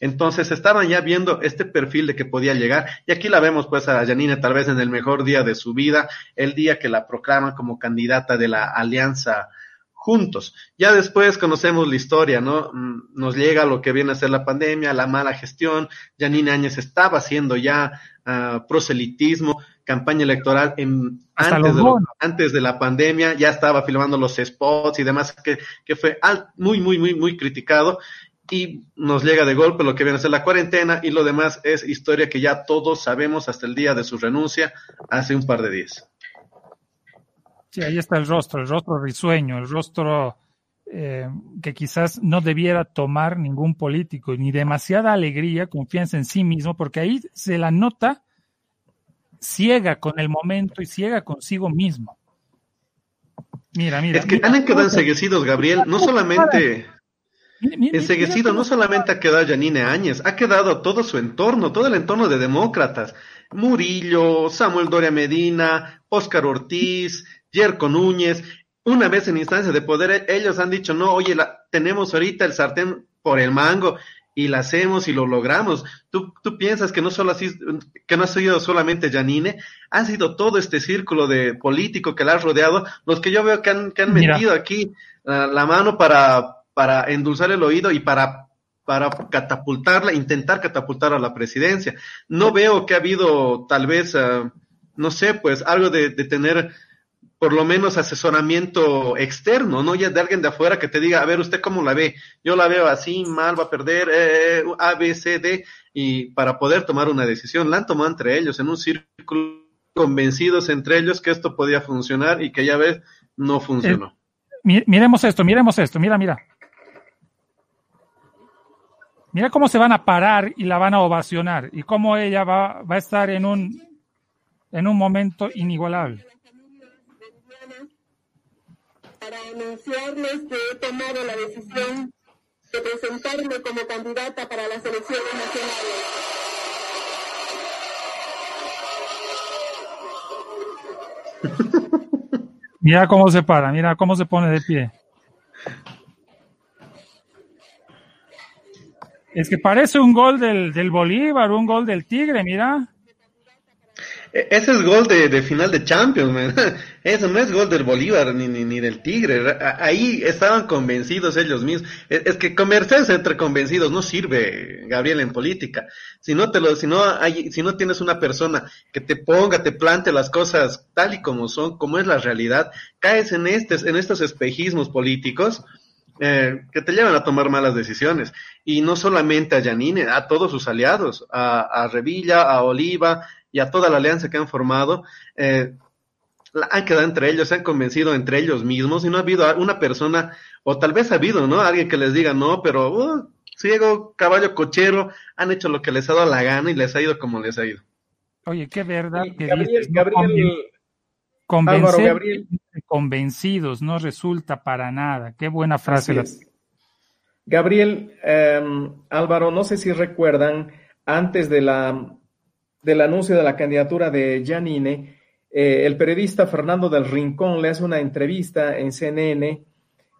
Entonces estaban ya viendo este perfil de que podía llegar. Y aquí la vemos pues a Janine tal vez en el mejor día de su vida, el día que la proclaman como candidata de la Alianza Juntos. Ya después conocemos la historia, ¿no? Mm, Nos llega lo que viene a ser la pandemia, la mala gestión. Janine Áñez estaba haciendo ya uh, proselitismo, campaña electoral en, antes, de lo- antes de la pandemia, ya estaba filmando los spots y demás, que, que fue muy, muy, muy, muy criticado. Y nos llega de golpe lo que viene a ser la cuarentena y lo demás es historia que ya todos sabemos hasta el día de su renuncia hace un par de días. Sí, ahí está el rostro, el rostro risueño, el rostro eh, que quizás no debiera tomar ningún político, ni demasiada alegría, confianza en sí mismo, porque ahí se la nota ciega con el momento y ciega consigo mismo. Mira, mira. Es que han quedado enseguecidos, Gabriel, no solamente... Enseguecido no solamente ha quedado Janine Áñez, ha quedado todo su entorno, todo el entorno de demócratas. Murillo, Samuel Doria Medina, Óscar Ortiz, Yerko Núñez. Una vez en instancia de poder, ellos han dicho, no, oye, la, tenemos ahorita el sartén por el mango y la hacemos y lo logramos. Tú, tú piensas que no solo así, que no ha sido solamente Janine, ha sido todo este círculo de político que la ha rodeado, los que yo veo que han, que han metido aquí uh, la mano para, para endulzar el oído y para, para catapultarla, intentar catapultar a la presidencia. No veo que ha habido tal vez, uh, no sé, pues algo de, de tener por lo menos asesoramiento externo, no ya de alguien de afuera que te diga, a ver, usted cómo la ve, yo la veo así, mal, va a perder, eh, A, B, C, D, y para poder tomar una decisión, la han tomado entre ellos, en un círculo, convencidos entre ellos que esto podía funcionar y que ya ves, no funcionó. Eh, miremos esto, miremos esto, mira, mira. Mira cómo se van a parar y la van a ovacionar y cómo ella va, va a estar en un, en un momento inigualable para anunciarles que he tomado la decisión de presentarme como candidata para las elecciones nacionales. Mira cómo se para, mira cómo se pone de pie. Es que parece un gol del, del Bolívar, un gol del Tigre, mira. E, ese es gol de, final de Champions, man. Eso no es gol del Bolívar ni, ni, ni, del Tigre. Ahí estaban convencidos ellos mismos. Es, es, que conversarse entre convencidos no sirve, Gabriel, en política. Si no te lo, si no hay, si no tienes una persona que te ponga, te plante las cosas tal y como son, como es la realidad, caes en estos, en estos espejismos políticos. Eh, que te llevan a tomar malas decisiones. Y no solamente a Yanine, a todos sus aliados, a, a Revilla, a Oliva, y a toda la alianza que han formado, eh, han quedado entre ellos, se han convencido entre ellos mismos y no ha habido una persona, o tal vez ha habido, ¿no? Alguien que les diga, no, pero uh, ciego, caballo, cochero, han hecho lo que les ha dado la gana y les ha ido como les ha ido. Oye, qué verdad que Gabriel, dices, ¿no? Gabriel, Convencer Álvaro, Gabriel. convencidos no resulta para nada. Qué buena frase. La-. Gabriel, eh, Álvaro, no sé si recuerdan, antes de la, del anuncio de la candidatura de Janine, eh, el periodista Fernando del Rincón le hace una entrevista en CNN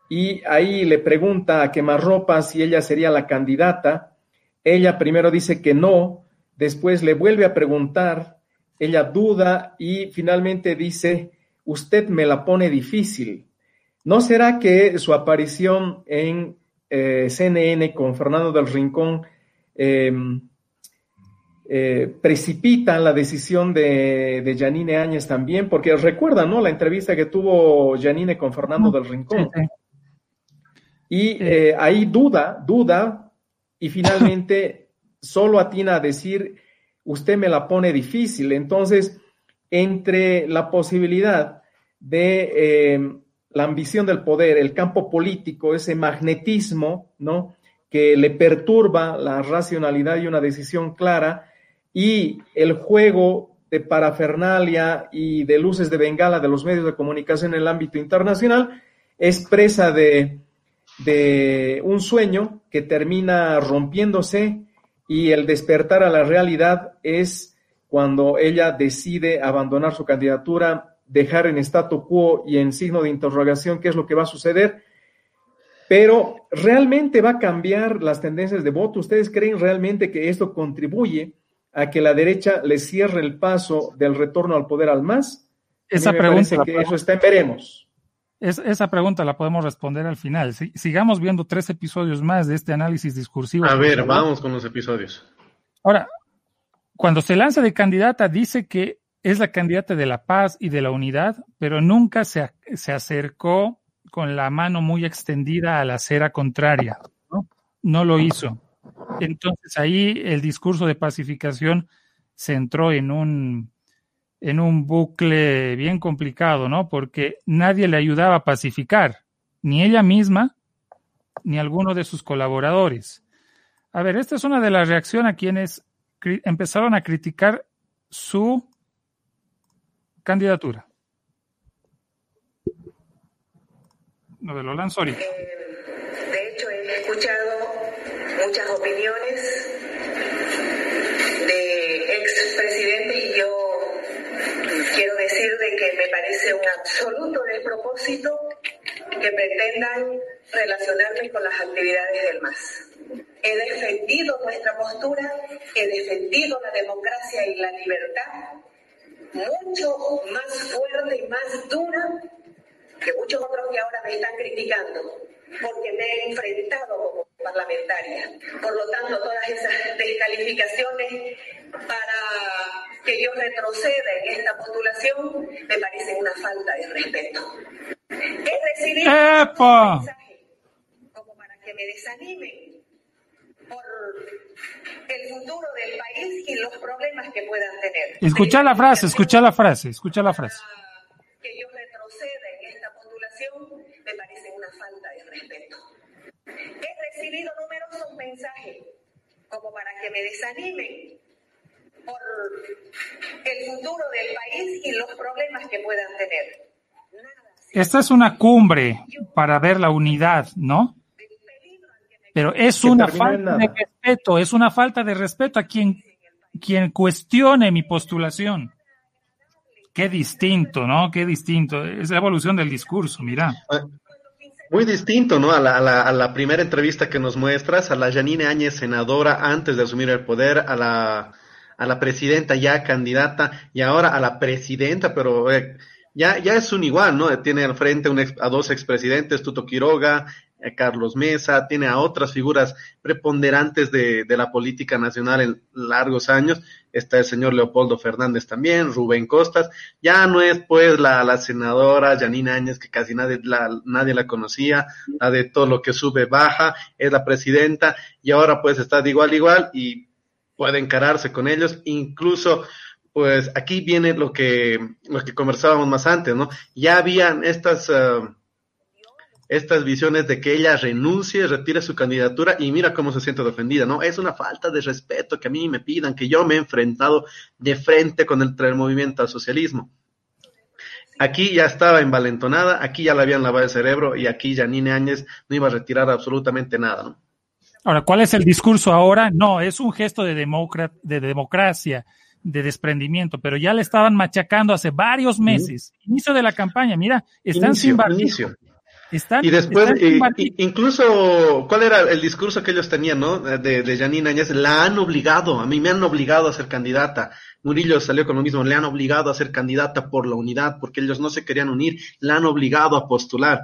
y ahí le pregunta a Quemarropa si ella sería la candidata. Ella primero dice que no, después le vuelve a preguntar, ella duda y finalmente dice, usted me la pone difícil. ¿No será que su aparición en eh, CNN con Fernando del Rincón eh, eh, precipita la decisión de, de Janine Áñez también? Porque recuerda, ¿no? La entrevista que tuvo Janine con Fernando del Rincón. Sí, sí. Y eh, ahí duda, duda, y finalmente solo atina a decir, usted me la pone difícil. Entonces, entre la posibilidad de eh, la ambición del poder, el campo político, ese magnetismo, ¿no? Que le perturba la racionalidad y una decisión clara, y el juego de parafernalia y de luces de bengala de los medios de comunicación en el ámbito internacional, es presa de, de un sueño que termina rompiéndose y el despertar a la realidad es cuando ella decide abandonar su candidatura, dejar en statu quo y en signo de interrogación qué es lo que va a suceder. Pero realmente va a cambiar las tendencias de voto. ¿Ustedes creen realmente que esto contribuye a que la derecha le cierre el paso del retorno al poder al MAS? Esa me pregunta que eso está en veremos. Es- esa pregunta la podemos responder al final. Si- sigamos viendo tres episodios más de este análisis discursivo. A ver, favor. vamos con los episodios. Ahora, cuando se lanza de candidata, dice que es la candidata de la paz y de la unidad, pero nunca se, se acercó con la mano muy extendida a la acera contraria. ¿no? no lo hizo. Entonces ahí el discurso de pacificación se entró en un, en un bucle bien complicado, ¿no? Porque nadie le ayudaba a pacificar, ni ella misma, ni alguno de sus colaboradores. A ver, esta es una de las reacciones a quienes empezaron a criticar su candidatura. De lo lanzo ahorita. Eh, de hecho, he escuchado muchas opiniones de expresidentes y yo quiero decir de que me parece un absoluto despropósito que pretendan relacionarme con las actividades del MAS. He defendido nuestra postura, he defendido la democracia y la libertad mucho más fuerte y más dura que muchos otros que ahora me están criticando, porque me he enfrentado como parlamentaria. Por lo tanto, todas esas descalificaciones para que yo retroceda en esta postulación me parecen una falta de respeto. Es recibido ¡Epa! como para que me desanimen por el futuro del país y los problemas que puedan tener. Escucha la frase, escucha la frase, escucha la frase. Que yo retroceda en esta postulación me parece una falta de respeto. He recibido numerosos mensajes como para que me desanimen por el futuro del país y los problemas que puedan tener. Esta es una cumbre para ver la unidad, ¿no? Pero es una falta de respeto, es una falta de respeto a quien, quien cuestione mi postulación. Qué distinto, ¿no? Qué distinto. Es la evolución del discurso, mira. Muy distinto, ¿no? A la, a, la, a la primera entrevista que nos muestras, a la Janine Áñez, senadora, antes de asumir el poder, a la, a la presidenta ya candidata, y ahora a la presidenta, pero eh, ya, ya es un igual, ¿no? Tiene al frente un ex- a dos expresidentes, Tuto Quiroga, Carlos Mesa, tiene a otras figuras preponderantes de, de la política nacional en largos años. Está el señor Leopoldo Fernández también, Rubén Costas. Ya no es pues la, la senadora Janine Áñez, que casi nadie la, nadie la conocía, la de todo lo que sube baja, es la presidenta, y ahora pues está de igual igual y puede encararse con ellos, incluso pues aquí viene lo que, lo que conversábamos más antes, ¿no? Ya habían estas, eh, estas visiones de que ella renuncie, retire su candidatura y mira cómo se siente defendida, ¿no? Es una falta de respeto que a mí me pidan, que yo me he enfrentado de frente con el, el movimiento al socialismo. Aquí ya estaba envalentonada, aquí ya le habían lavado el cerebro y aquí Janine Áñez no iba a retirar absolutamente nada, ¿no? Ahora, ¿cuál es el discurso ahora? No, es un gesto de, de democracia, de desprendimiento, pero ya le estaban machacando hace varios meses. Inicio de la campaña, mira, están Inicio, sin barbijo. inicio. Están, Y después, están eh, incluso, ¿cuál era el discurso que ellos tenían, no? De, de Janine Áñez, la han obligado, a mí me han obligado a ser candidata. Murillo salió con lo mismo, le han obligado a ser candidata por la unidad, porque ellos no se querían unir, la han obligado a postular.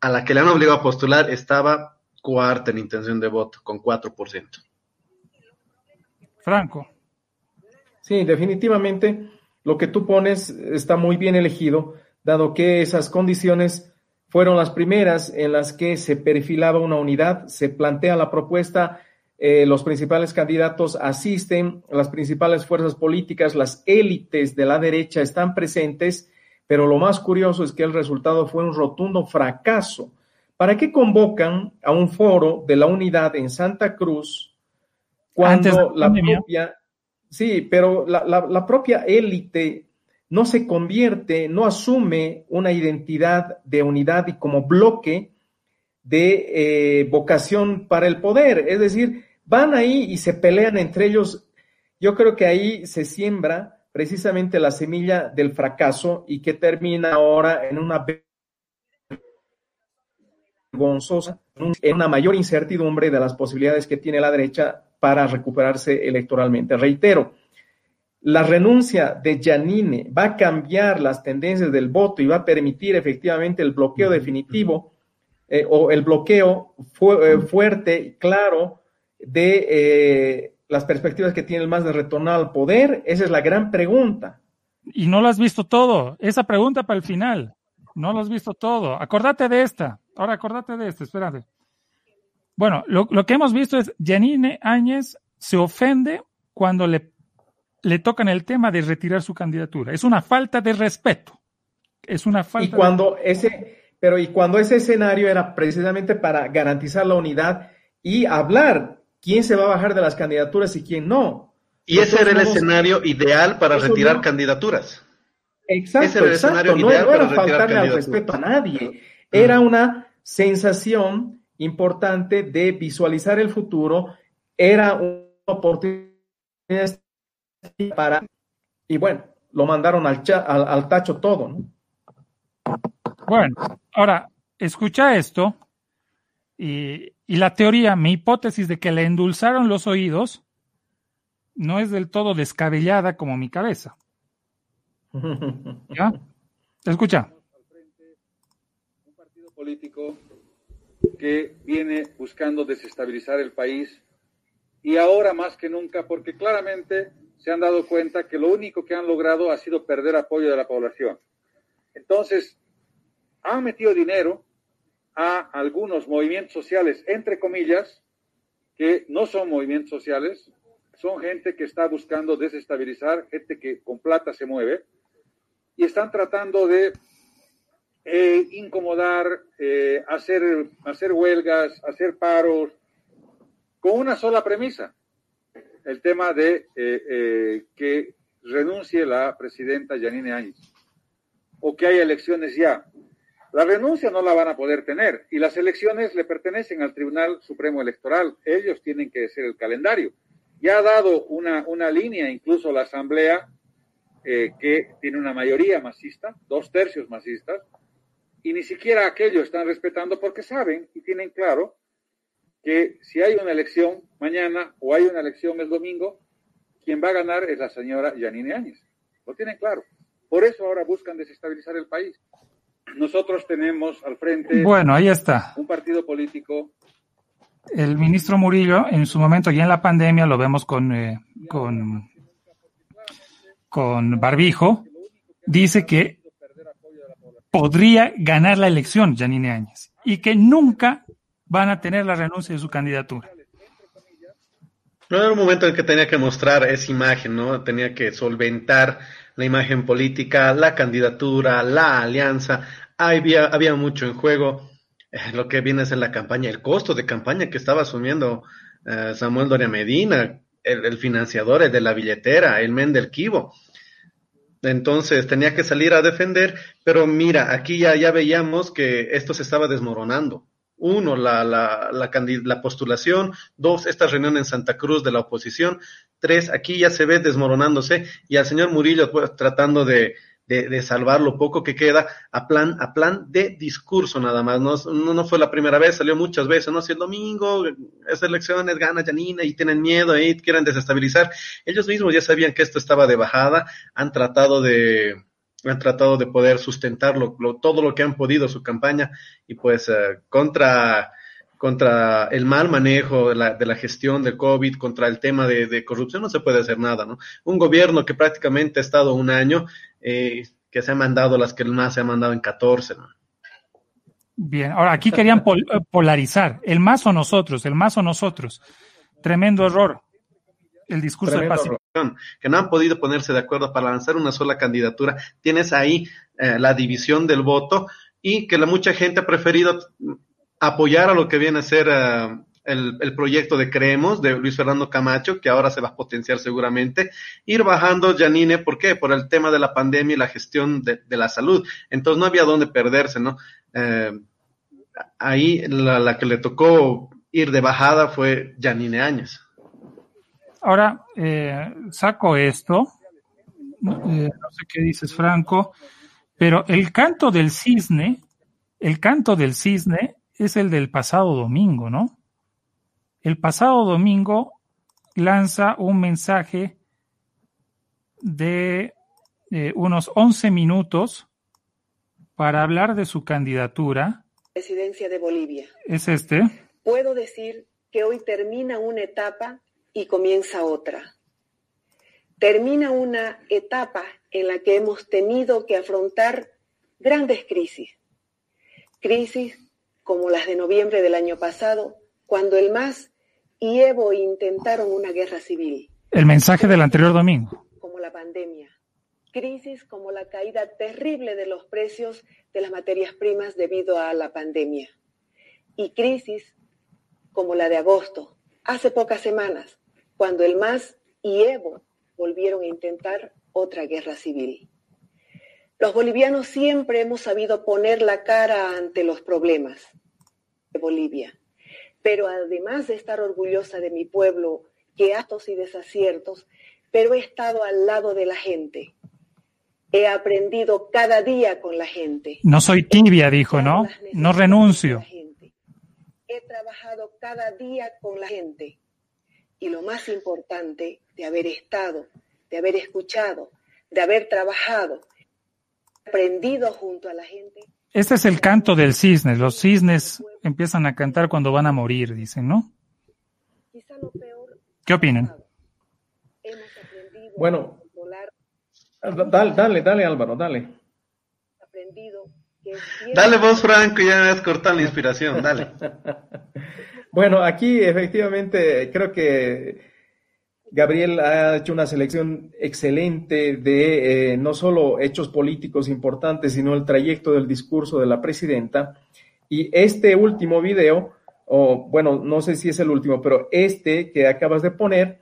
A la que le han obligado a postular estaba cuarta en intención de voto, con 4%. Franco. Sí, definitivamente lo que tú pones está muy bien elegido, dado que esas condiciones fueron las primeras en las que se perfilaba una unidad, se plantea la propuesta, eh, los principales candidatos asisten, las principales fuerzas políticas, las élites de la derecha están presentes, pero lo más curioso es que el resultado fue un rotundo fracaso. ¿Para qué convocan a un foro de la unidad en Santa Cruz cuando la la pandemia. propia, sí, pero la, la- la propia élite no se convierte, no asume una identidad de unidad y como bloque de eh, vocación para el poder. Es decir, van ahí y se pelean entre ellos. Yo creo que ahí se siembra precisamente la semilla del fracaso y que termina ahora en una vergonzosa, en una mayor incertidumbre de las posibilidades que tiene la derecha para recuperarse electoralmente. Reitero, la renuncia de Janine va a cambiar las tendencias del voto y va a permitir efectivamente el bloqueo definitivo eh, o el bloqueo fu- eh, fuerte, claro, de eh, las perspectivas que tiene el MAS de retornar al poder. Esa es la gran pregunta. Y no lo has visto todo. Esa pregunta para el final. No lo has visto todo. Acordate de esta. Ahora acordate de esta, espérate. Bueno, lo, lo que hemos visto es Janine Áñez se ofende cuando le le tocan el tema de retirar su candidatura. Es una falta de respeto. Es una falta. Y cuando ese, pero y cuando ese escenario era precisamente para garantizar la unidad y hablar quién se va a bajar de las candidaturas y quién no. Y ese era el escenario ideal para retirar candidaturas. Exacto, exacto. No, era faltarle al respeto a nadie. Era una sensación importante de visualizar el futuro. Era una oportunidad para... Y bueno, lo mandaron al, al, tacho todo, ¿no? Bueno, ahora, escucha esto y, y, la teoría, mi hipótesis de que le endulzaron los oídos no es del todo descabellada como mi cabeza. ¿Ya? Escucha. Un partido político que viene buscando desestabilizar el país y ahora más que nunca, porque claramente se han dado cuenta que lo único que han logrado ha sido perder apoyo de la población. Entonces, han metido dinero a algunos movimientos sociales, entre comillas, que no son movimientos sociales, son gente que está buscando desestabilizar, gente que con plata se mueve, y están tratando de eh, incomodar, eh, hacer, hacer huelgas, hacer paros, con una sola premisa, el tema de eh, que renuncie la presidenta Yanine Áñez o que haya elecciones ya. La renuncia no la van a poder tener y las elecciones le pertenecen al Tribunal Supremo Electoral. Ellos tienen que ser el calendario. Ya ha dado una, una línea, incluso la Asamblea, que tiene una mayoría masista, dos tercios masistas, y ni siquiera aquello están respetando porque saben y tienen claro que si hay una elección mañana o hay una elección el domingo, quien va a ganar es la señora Yanine Áñez. Lo tienen claro. Por eso ahora buscan desestabilizar el país. Nosotros tenemos al frente bueno, ahí está. un partido político. El ministro Murillo, en su momento, ya en la pandemia, lo vemos con, eh, con, con Barbijo, dice que podría ganar la elección Yanine Áñez y que nunca van a tener la renuncia de su candidatura. No era un momento en que tenía que mostrar esa imagen, ¿no? Tenía que solventar la imagen política, la candidatura, la alianza. Había, había mucho en juego. Eh, lo que viene es en la campaña, el costo de campaña que estaba asumiendo eh, Samuel Doria Medina, el, financiador, el de la billetera, el men del Kibo. Entonces tenía que salir a defender, pero mira, aquí ya, ya veíamos que esto se estaba desmoronando uno, la, la, la, la, postulación, dos, esta reunión en Santa Cruz de la oposición, tres, aquí ya se ve desmoronándose y al señor Murillo pues, tratando de, de, salvar lo poco que queda a plan, a plan de discurso nada más. No, no, fue la primera vez, salió muchas veces, ¿no? Si el domingo es elecciones, gana Janina y tienen miedo ahí, quieren desestabilizar. Ellos mismos ya sabían que esto estaba de bajada, han tratado de, han tratado de poder sustentar todo lo que han podido su campaña y pues eh, contra, contra el mal manejo de la, de la, gestión del COVID, contra el tema de, corrupción, no se puede hacer nada, ¿no? Un gobierno que prácticamente ha estado un año, eh, que se ha mandado las que más se ha mandado en 14, ¿no? Bien, ahora aquí querían eh, polarizar, el más o nosotros, el más o nosotros. Tremendo error el discurso de pacificación, que no han podido ponerse de acuerdo para lanzar una sola candidatura. Tienes ahí eh, la división del voto y que la mucha gente ha preferido apoyar a lo que viene a ser eh, el, proyecto de Creemos de Luis Fernando Camacho, que ahora se va a potenciar seguramente, ir bajando Janine, ¿por qué? Por el tema de la pandemia y la gestión de, la salud. Entonces no había dónde perderse, ¿no? Eh, ahí la, la que le tocó ir de bajada fue Janine Áñez. Ahora, eh, saco esto, eh, no sé qué dices, Franco, pero el canto del cisne, el canto del cisne es el del pasado domingo, ¿no? El pasado domingo lanza un mensaje de eh, unos 11 minutos para hablar de su candidatura. Presidencia de Bolivia. Es este. Puedo decir que hoy termina una etapa y comienza otra. Termina una etapa en la que hemos tenido que afrontar grandes crisis. Crisis como las de noviembre del año pasado, cuando el MAS y Evo intentaron una guerra civil. El mensaje del anterior domingo. la pandemia, crisis como la caída terrible de los precios de las materias primas debido a la pandemia y crisis como la de agosto, hace pocas semanas, cuando el MAS y Evo volvieron a intentar otra guerra civil. Los bolivianos siempre hemos sabido poner la cara ante los problemas de Bolivia, pero además de estar orgullosa de mi pueblo, que actos y desaciertos, pero he estado al lado de la gente. He aprendido cada día con la gente. No soy tibia, dijo, ¿no? No renuncio. He trabajado cada día con la gente. Y lo más importante, de haber estado, de haber escuchado, de haber trabajado, aprendido junto a la gente. Este es el canto del cisne. Los cisnes empiezan a cantar cuando van a morir, dicen, ¿no? ¿Qué opinan? Bueno, dale, dale, dale Álvaro, dale. Dale vos, Franco, ya me has cortado la inspiración, dale. bueno, aquí efectivamente creo que Gabriel ha hecho una selección excelente de eh, no solo hechos políticos importantes, sino el trayecto del discurso de la presidenta. Y este último video, o bueno, no sé si es el último, pero este que acabas de poner,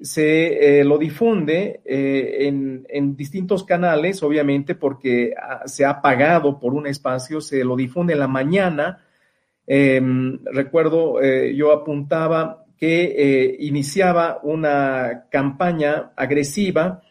se eh, lo difunde eh, en, en, distintos canales, obviamente, porque ah, se ha pagado por un espacio, se lo difunde en la mañana. Em, recuerdo, yo apuntaba que eh, iniciaba una campaña agresiva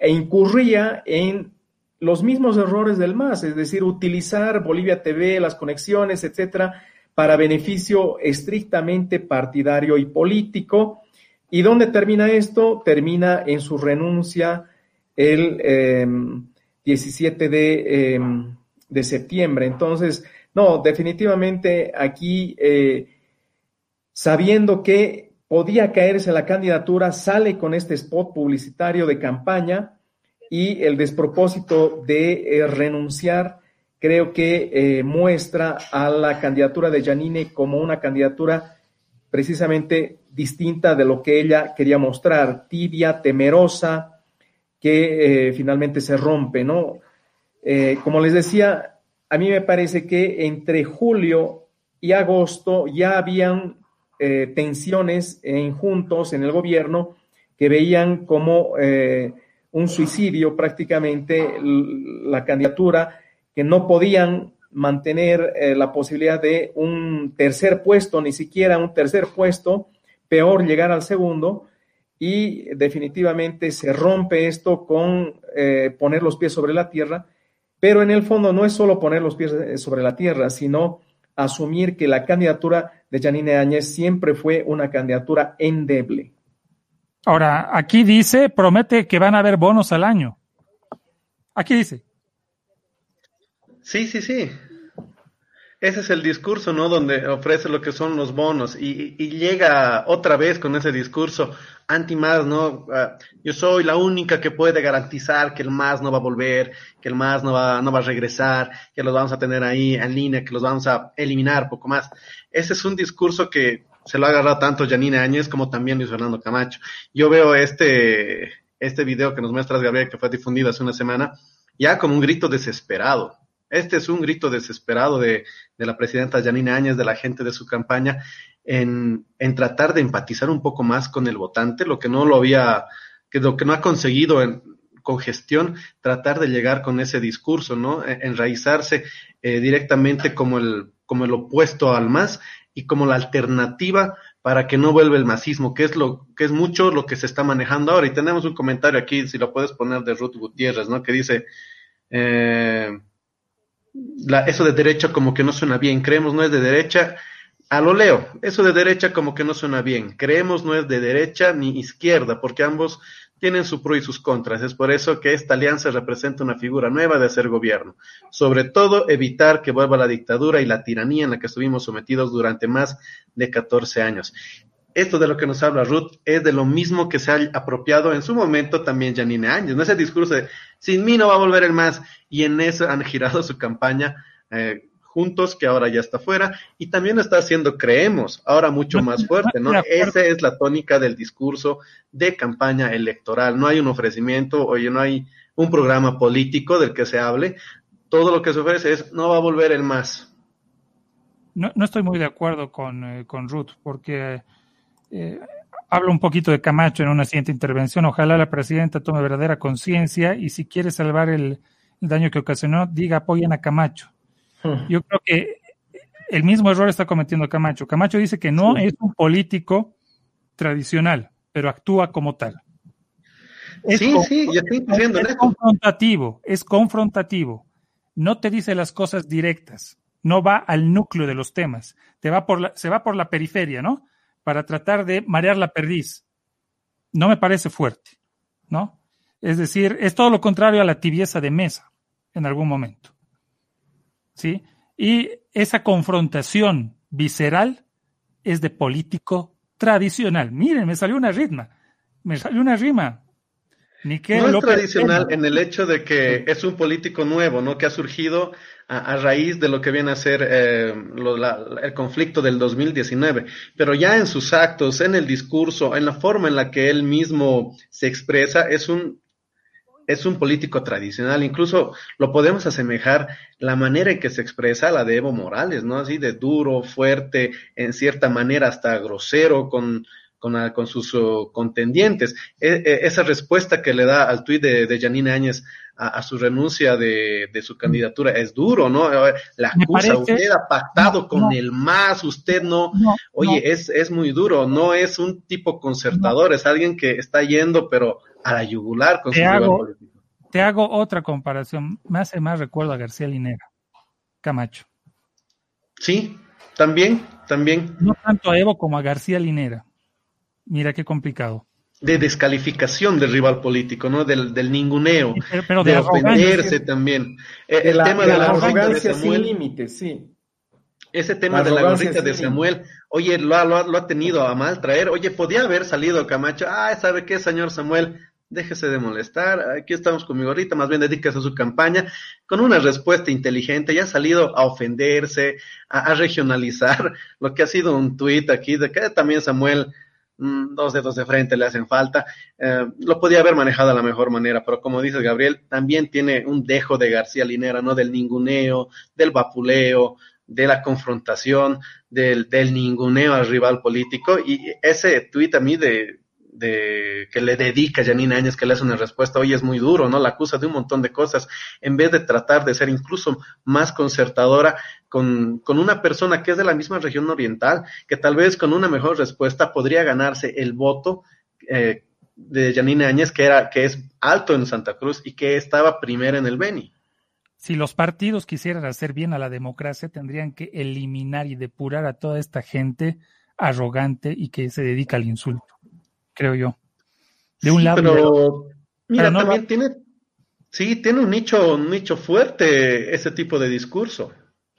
e incurría en los mismos errores del MAS, es decir, utilizar Bolivia TV, las conexiones, etcétera, para beneficio estrictamente partidario y político. ¿Y dónde termina esto? Termina en su renuncia el 17 em, de, em, de, septiembre. Entonces, no, definitivamente aquí eh, sabiendo que podía caerse la candidatura, sale con este spot publicitario de campaña y el despropósito de eh, renunciar creo que eh, muestra a la candidatura de Janine como una candidatura precisamente distinta de lo que ella quería mostrar, tibia, temerosa, que finalmente se rompe, ¿no? como les decía, a mí me parece que entre julio y agosto ya habían eh, tensiones en juntos en el gobierno que veían como eh, un suicidio prácticamente la candidatura, que no podían mantener eh, la posibilidad de un tercer puesto, ni siquiera un tercer puesto, peor llegar al segundo, y definitivamente se rompe esto con poner los pies sobre la tierra, pero en el fondo no es solo poner los pies sobre la tierra, sino asumir que la candidatura de Janine Áñez siempre fue una candidatura endeble. Ahora, aquí dice, promete que van a haber bonos al año. Aquí dice. Sí, sí, sí. Ese es el discurso, ¿no? Donde ofrece lo que son los bonos y, llega otra vez con ese discurso anti-más, ¿no? Ah, yo soy la única que puede garantizar que el MAS no va a volver, que el MAS no va, no va a regresar, que los vamos a tener ahí en línea, que los vamos a eliminar, poco más. Ese es un discurso que se lo ha agarrado tanto Janine Áñez como también Luis Fernando Camacho. Yo veo este, este video que nos muestras, Gabriel, que fue difundido hace una semana, ya como un grito desesperado este es un grito desesperado de, la presidenta Janine Áñez, de la gente de su campaña, en, tratar de empatizar un poco más con el votante, lo que no lo había, que lo que no ha conseguido en, con gestión, tratar de llegar con ese discurso, ¿no? E, enraizarse eh, directamente como el, como el opuesto al más y como la alternativa para que no vuelva el masismo, que es lo que es mucho lo que se está manejando ahora. Y tenemos un comentario aquí, si lo puedes poner, de Ruth Gutiérrez, ¿no? Que dice, eh, eso de derecha como que no suena bien, creemos no es de derecha, a lo leo, eso de derecha como que no suena bien, creemos no es de derecha ni izquierda, porque ambos tienen su pro y sus contras, es por eso que esta alianza representa una figura nueva de hacer gobierno, sobre todo evitar que vuelva la dictadura y la tiranía en la que estuvimos sometidos durante más de 14 años. Esto de lo que nos habla Ruth es de lo mismo que se ha apropiado en su momento también Janine Áñez, ¿no? Ese discurso de sin mí no va a volver el más, y en eso han girado su campaña, eh, juntos, que ahora ya está fuera, y también está haciendo creemos, ahora mucho más fuerte, ¿no? Esa es la tónica del discurso de campaña electoral. No hay un ofrecimiento, oye, no hay un programa político del que se hable. Todo lo que se ofrece es no va a volver el más. No, no estoy muy de acuerdo con, eh, con Ruth, porque eh, hablo un poquito de Camacho en una siguiente intervención. Ojalá la presidenta tome verdadera conciencia y si quiere salvar el, el daño que ocasionó, diga apoyen a Camacho. Hmm. Yo creo que el mismo error está cometiendo Camacho. Camacho dice que no es un político tradicional, pero actúa como tal. sí, sí, yo estoy diciendo es confrontativo, es confrontativo. No te dice las cosas directas, no va al núcleo de los temas, te va por la, se va por la periferia, ¿no? Para tratar de marear la perdiz. No me parece fuerte, ¿no? Es decir, es todo lo contrario a la tibieza de mesa en algún momento. ¿Sí? Y esa confrontación visceral es de político tradicional. Miren, me salió una ritma. Me salió una rima. Ni que no es tradicional en el hecho de que es un político nuevo, ¿no? Que ha surgido a, raíz de lo que viene a ser eh, el conflicto del 2019. Pero ya en sus actos, en el discurso, en la forma en la que él mismo se expresa, es un es un político tradicional, incluso lo podemos asemejar la manera en que se expresa a la de Evo Morales, ¿no? Así de duro, fuerte, en cierta manera hasta grosero con, con, con sus uh, contendientes. E, e, esa respuesta que le da al tuit de, de Janine Áñez a, su renuncia de, de, su candidatura es duro, ¿no? La acusa, usted ha pactado con el MAS, usted no, oye, Es, es muy duro, no es un tipo concertador, es alguien que está yendo, pero a la yugular con te hago, Te hago otra comparación, me hace más recuerdo a García Linera, Camacho. Sí, también, también. No tanto a Evo como a García Linera. Mira qué complicado. De descalificación del rival político, ¿no? Del, del ninguneo. Pero, de, ofenderse también. Eh, el tema de, la, arrogancia sin límites, sí. Ese tema de la gorrita de Samuel, oye, lo ha, lo, lo ha tenido a mal traer. Oye, podía haber salido Camacho. Ah, ¿sabe qué, señor Samuel? déjese de molestar, aquí estamos con mi gorrita, más bien dedíquese a su campaña con una respuesta inteligente, ya ha salido a ofenderse, a, regionalizar, lo que ha sido un tuit aquí de que también Samuel, dos dedos de frente le hacen falta, eh, lo podía haber manejado de la mejor manera, pero como dice Gabriel, también tiene un dejo de García Linera, ¿no? Del ninguneo, del vapuleo, de la confrontación, del, del ninguneo al rival político, y ese tuit a mí de de que le dedica Janine Áñez, que le hace una respuesta, oye, es muy duro, ¿no? La acusa de un montón de cosas, en vez de tratar de ser incluso más concertadora con, con una persona que es de la misma región oriental, que tal vez con una mejor respuesta podría ganarse el voto eh, de Janine Áñez, que, era, que es alto en Santa Cruz y que estaba primera en el Beni. Si los partidos quisieran hacer bien a la democracia, tendrían que eliminar y depurar a toda esta gente arrogante y que se dedica al insulto creo yo. De un lado. Pero, mira, también tiene, sí, tiene un nicho, un nicho fuerte ese tipo de discurso.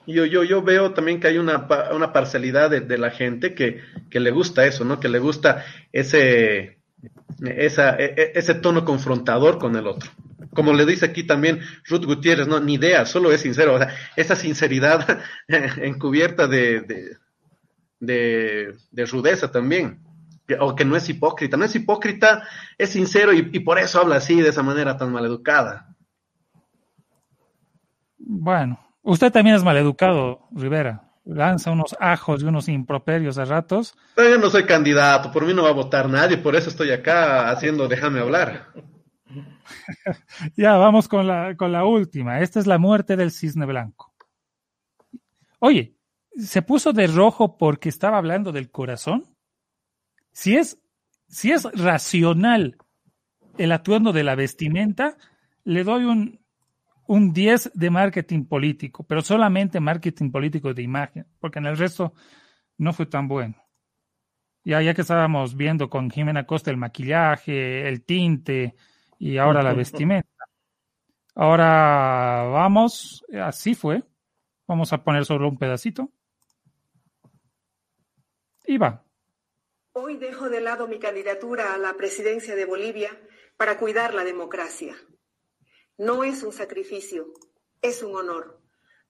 Yo, yo, yo veo también que hay una, una parcialidad de, la gente que, que, le gusta eso, ¿no? Que le gusta ese, e, e, ese tono confrontador con el otro. Como le dice aquí también Ruth Gutiérrez, no, ni idea, solo es sincero. O sea, esa sinceridad encubierta de, de, de, de rudeza también o que no es hipócrita. No es hipócrita, es sincero y, por eso habla así, de esa manera tan maleducada. Bueno, usted también es maleducado, Rivera. Lanza unos ajos y unos improperios a ratos. Pero yo no soy candidato, por mí no va a votar nadie, por eso estoy acá haciendo déjame hablar. ya, vamos con la, con la última. Esta es la muerte del cisne blanco. Oye, ¿se puso de rojo porque estaba hablando del corazón? Si es, si es racional el atuendo de la vestimenta, le doy un, un 10 de marketing político, pero solamente marketing político de imagen, porque en el resto no fue tan bueno. Ya, ya que estábamos viendo con Jimena Costa el maquillaje, el tinte y ahora la vestimenta. Ahora vamos, así fue. Vamos a poner solo un pedacito. Y va. Hoy dejo de lado mi candidatura a la presidencia de Bolivia para cuidar la democracia. No es un sacrificio, es un honor.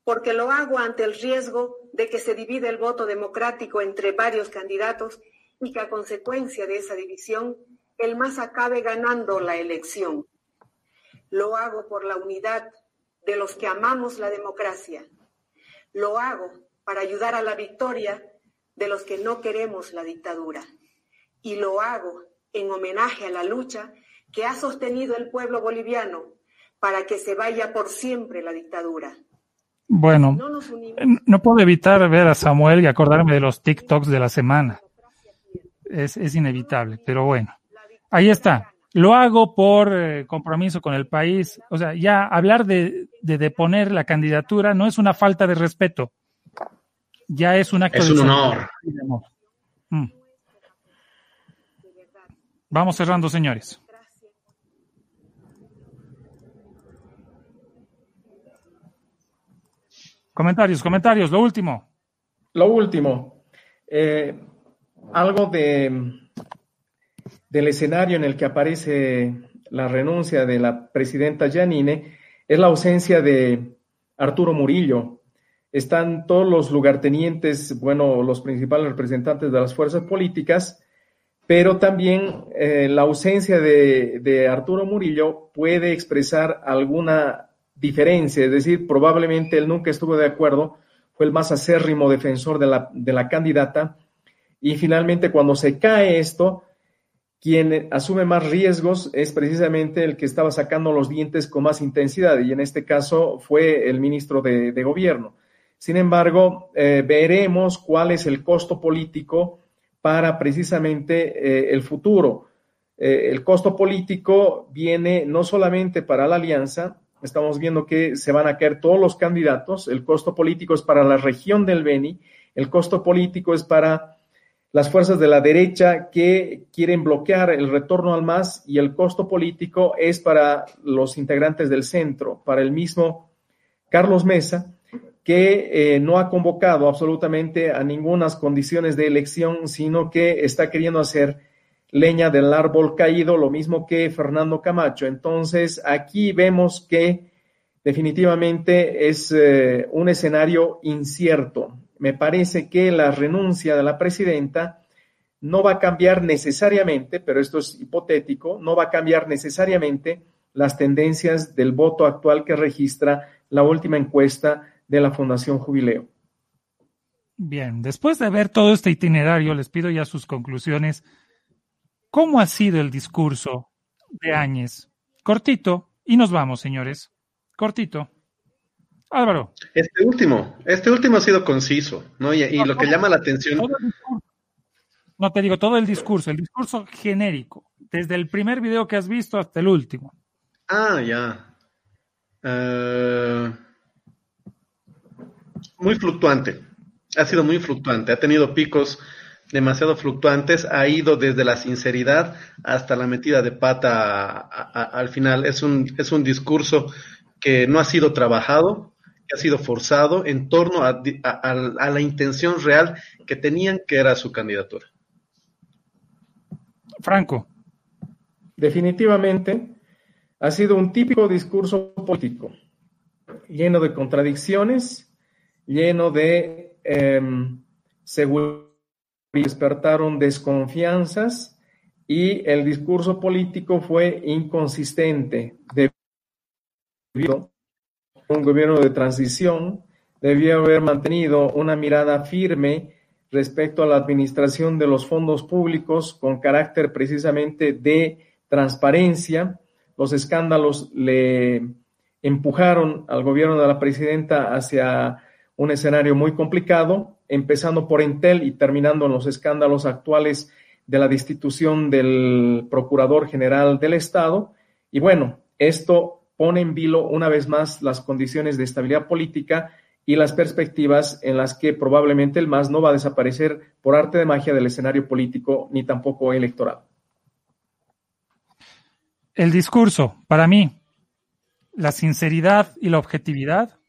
porque lo hago ante el riesgo de que se divide el voto democrático entre varios candidatos y que a consecuencia de esa división el MAS acabe ganando la elección. Lo hago por la unidad de los que amamos la democracia. Lo hago para ayudar a la victoria de los que no queremos la dictadura. Y lo hago en homenaje a la lucha que ha sostenido el pueblo boliviano para que se vaya por siempre la dictadura. Bueno, no puedo evitar ver a Samuel y acordarme de los TikToks de la semana. Es, es inevitable, pero bueno. Ahí está. Lo hago por eh, compromiso con el país. O sea, ya hablar de, de deponer la candidatura no es una falta de respeto. Ya es un acto es un honor. Mm. Vamos cerrando, señores. Comentarios, comentarios, lo último. Lo último. Eh, algo de, del escenario en el que aparece la renuncia de la presidenta Janine es la ausencia de Arturo Murillo. Están todos los lugartenientes, bueno, los principales representantes de las fuerzas políticas, pero también eh, la ausencia de Arturo Murillo puede expresar alguna diferencia, es decir, probablemente él nunca estuvo de acuerdo, fue el más acérrimo defensor de la, de la candidata, y finalmente cuando se cae esto, quien asume más riesgos es precisamente el que estaba sacando los dientes con más intensidad, y en este caso fue el ministro de, gobierno. Sin embargo, eh, veremos cuál es el costo político para precisamente eh, el futuro. Eh, el costo político viene no solamente para la alianza, estamos viendo que se van a caer todos los candidatos, el costo político es para la región del Beni, el costo político es para las fuerzas de la derecha que quieren bloquear el retorno al MAS y el costo político es para los integrantes del centro, para el mismo Carlos Mesa, que eh, no ha convocado absolutamente a ninguna condiciones de elección, sino que está queriendo hacer leña del árbol caído, lo mismo que Fernando Camacho. Entonces, aquí vemos que definitivamente es eh, un escenario incierto. Me parece que la renuncia de la presidenta no va a cambiar necesariamente, pero esto es hipotético, no va a cambiar necesariamente las tendencias del voto actual que registra la última encuesta de la Fundación Jubileo. Bien, después de ver todo este itinerario, les pido ya sus conclusiones ¿Cómo ha sido el discurso de Áñez? Cortito, y nos vamos, señores. Cortito. Álvaro. Este último, este último ha sido conciso, ¿no? Y, lo que llama la atención. No te digo todo el discurso, el discurso genérico, desde el primer video que has visto hasta el último. Ah, ya. Eh, muy fluctuante. Ha sido muy fluctuante. Ha tenido picos demasiado fluctuantes, ha ido desde la sinceridad hasta la metida de pata al final. Es un, es un discurso que no ha sido trabajado, que ha sido forzado en torno a, a la intención real que tenían que era su candidatura. Franco. Definitivamente ha sido un típico discurso político, lleno de contradicciones, lleno de eh, seguridad despertaron desconfianzas y el discurso político fue inconsistente debido a un gobierno de transición, debió haber mantenido una mirada firme respecto a la administración de los fondos públicos con carácter precisamente de transparencia. Los escándalos le empujaron al gobierno de la presidenta hacia un escenario muy complicado empezando por Intel y terminando en los escándalos actuales de la destitución del Procurador General del Estado. Y bueno, esto pone en vilo una vez más las condiciones de estabilidad política y las perspectivas en las que probablemente el MAS no va a desaparecer por arte de magia del escenario político ni tampoco electoral. El discurso, para mí, la sinceridad y la objetividad.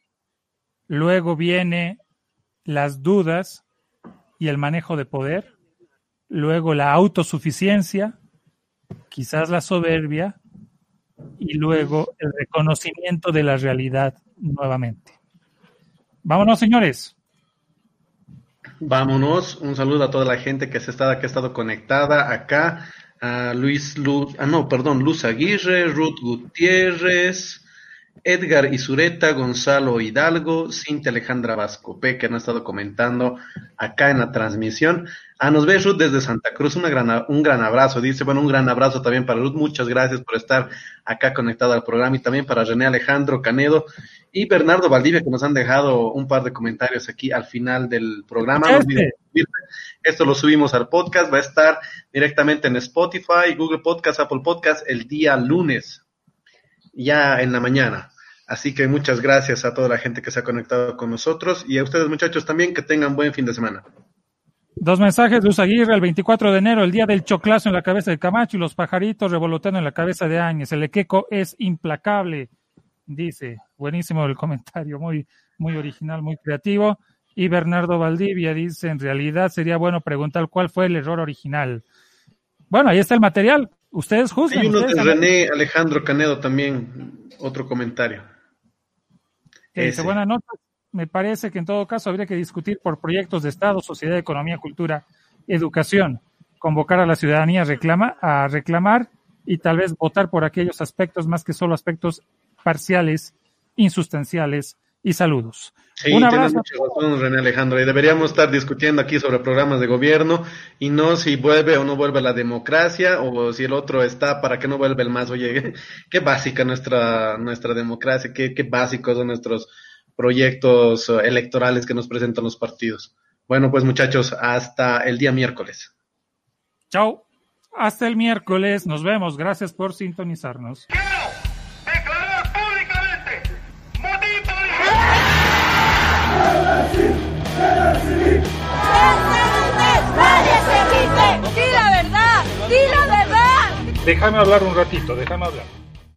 Luego viene las dudas y el manejo de poder, luego la autosuficiencia, quizás la soberbia y luego el reconocimiento de la realidad nuevamente. Vámonos, señores. Vámonos. Un saludo a toda la gente que, se está, que ha estado conectada acá. A Luis Luz, ah, no, perdón, Luz Aguirre, Ruth Gutiérrez, Edgar Isureta, Gonzalo Hidalgo, Cintia Alejandra Vascope, que han estado comentando acá en la transmisión. Ah, nos ve Ruth desde Santa Cruz, una gran, un gran abrazo. Dice, bueno, un gran abrazo también para Ruth. Muchas gracias por estar acá conectado al programa y también para René Alejandro Canedo y Bernardo Valdivia, que nos han dejado un par de comentarios aquí al final del programa. Esto lo subimos al podcast, va a estar directamente en Spotify, Google Podcast, Apple Podcast el día lunes, ya en la mañana. Así que muchas gracias a toda la gente que se ha conectado con nosotros y a ustedes muchachos también que tengan buen fin de semana. Dos mensajes de Usaguirre el 24 de enero, el día del choclazo en la cabeza de Camacho y los pajaritos revoloteando en la cabeza de Áñez. El equeco es implacable dice, buenísimo el comentario, muy, muy original, muy creativo. Y Bernardo Valdivia dice, en realidad sería bueno preguntar cuál fue el error original. Bueno, ahí está el material. Ustedes juzgan. Hay uno de René Alejandro Canedo también, otro comentario. dice, buenas noches. Me parece que en todo caso habría que discutir por proyectos de Estado, sociedad, economía, cultura, educación, convocar a la ciudadanía reclama, a reclamar y tal vez votar por aquellos aspectos más que solo aspectos parciales, insustanciales y saludos. Sí, Un abrazo. Razón, René Alejandro. Y deberíamos estar discutiendo aquí sobre programas de gobierno y no si vuelve o no vuelve la democracia o si el otro está para que no vuelva el más. Oye, qué básica nuestra, nuestra democracia, qué, qué básicos son nuestros proyectos electorales que nos presentan los partidos. Bueno, pues muchachos, hasta el día miércoles. Chao. Hasta el miércoles. Nos vemos. Gracias por sintonizarnos. ¡Di la verdad! ¡Di la verdad! Déjame hablar un ratito, déjame hablar.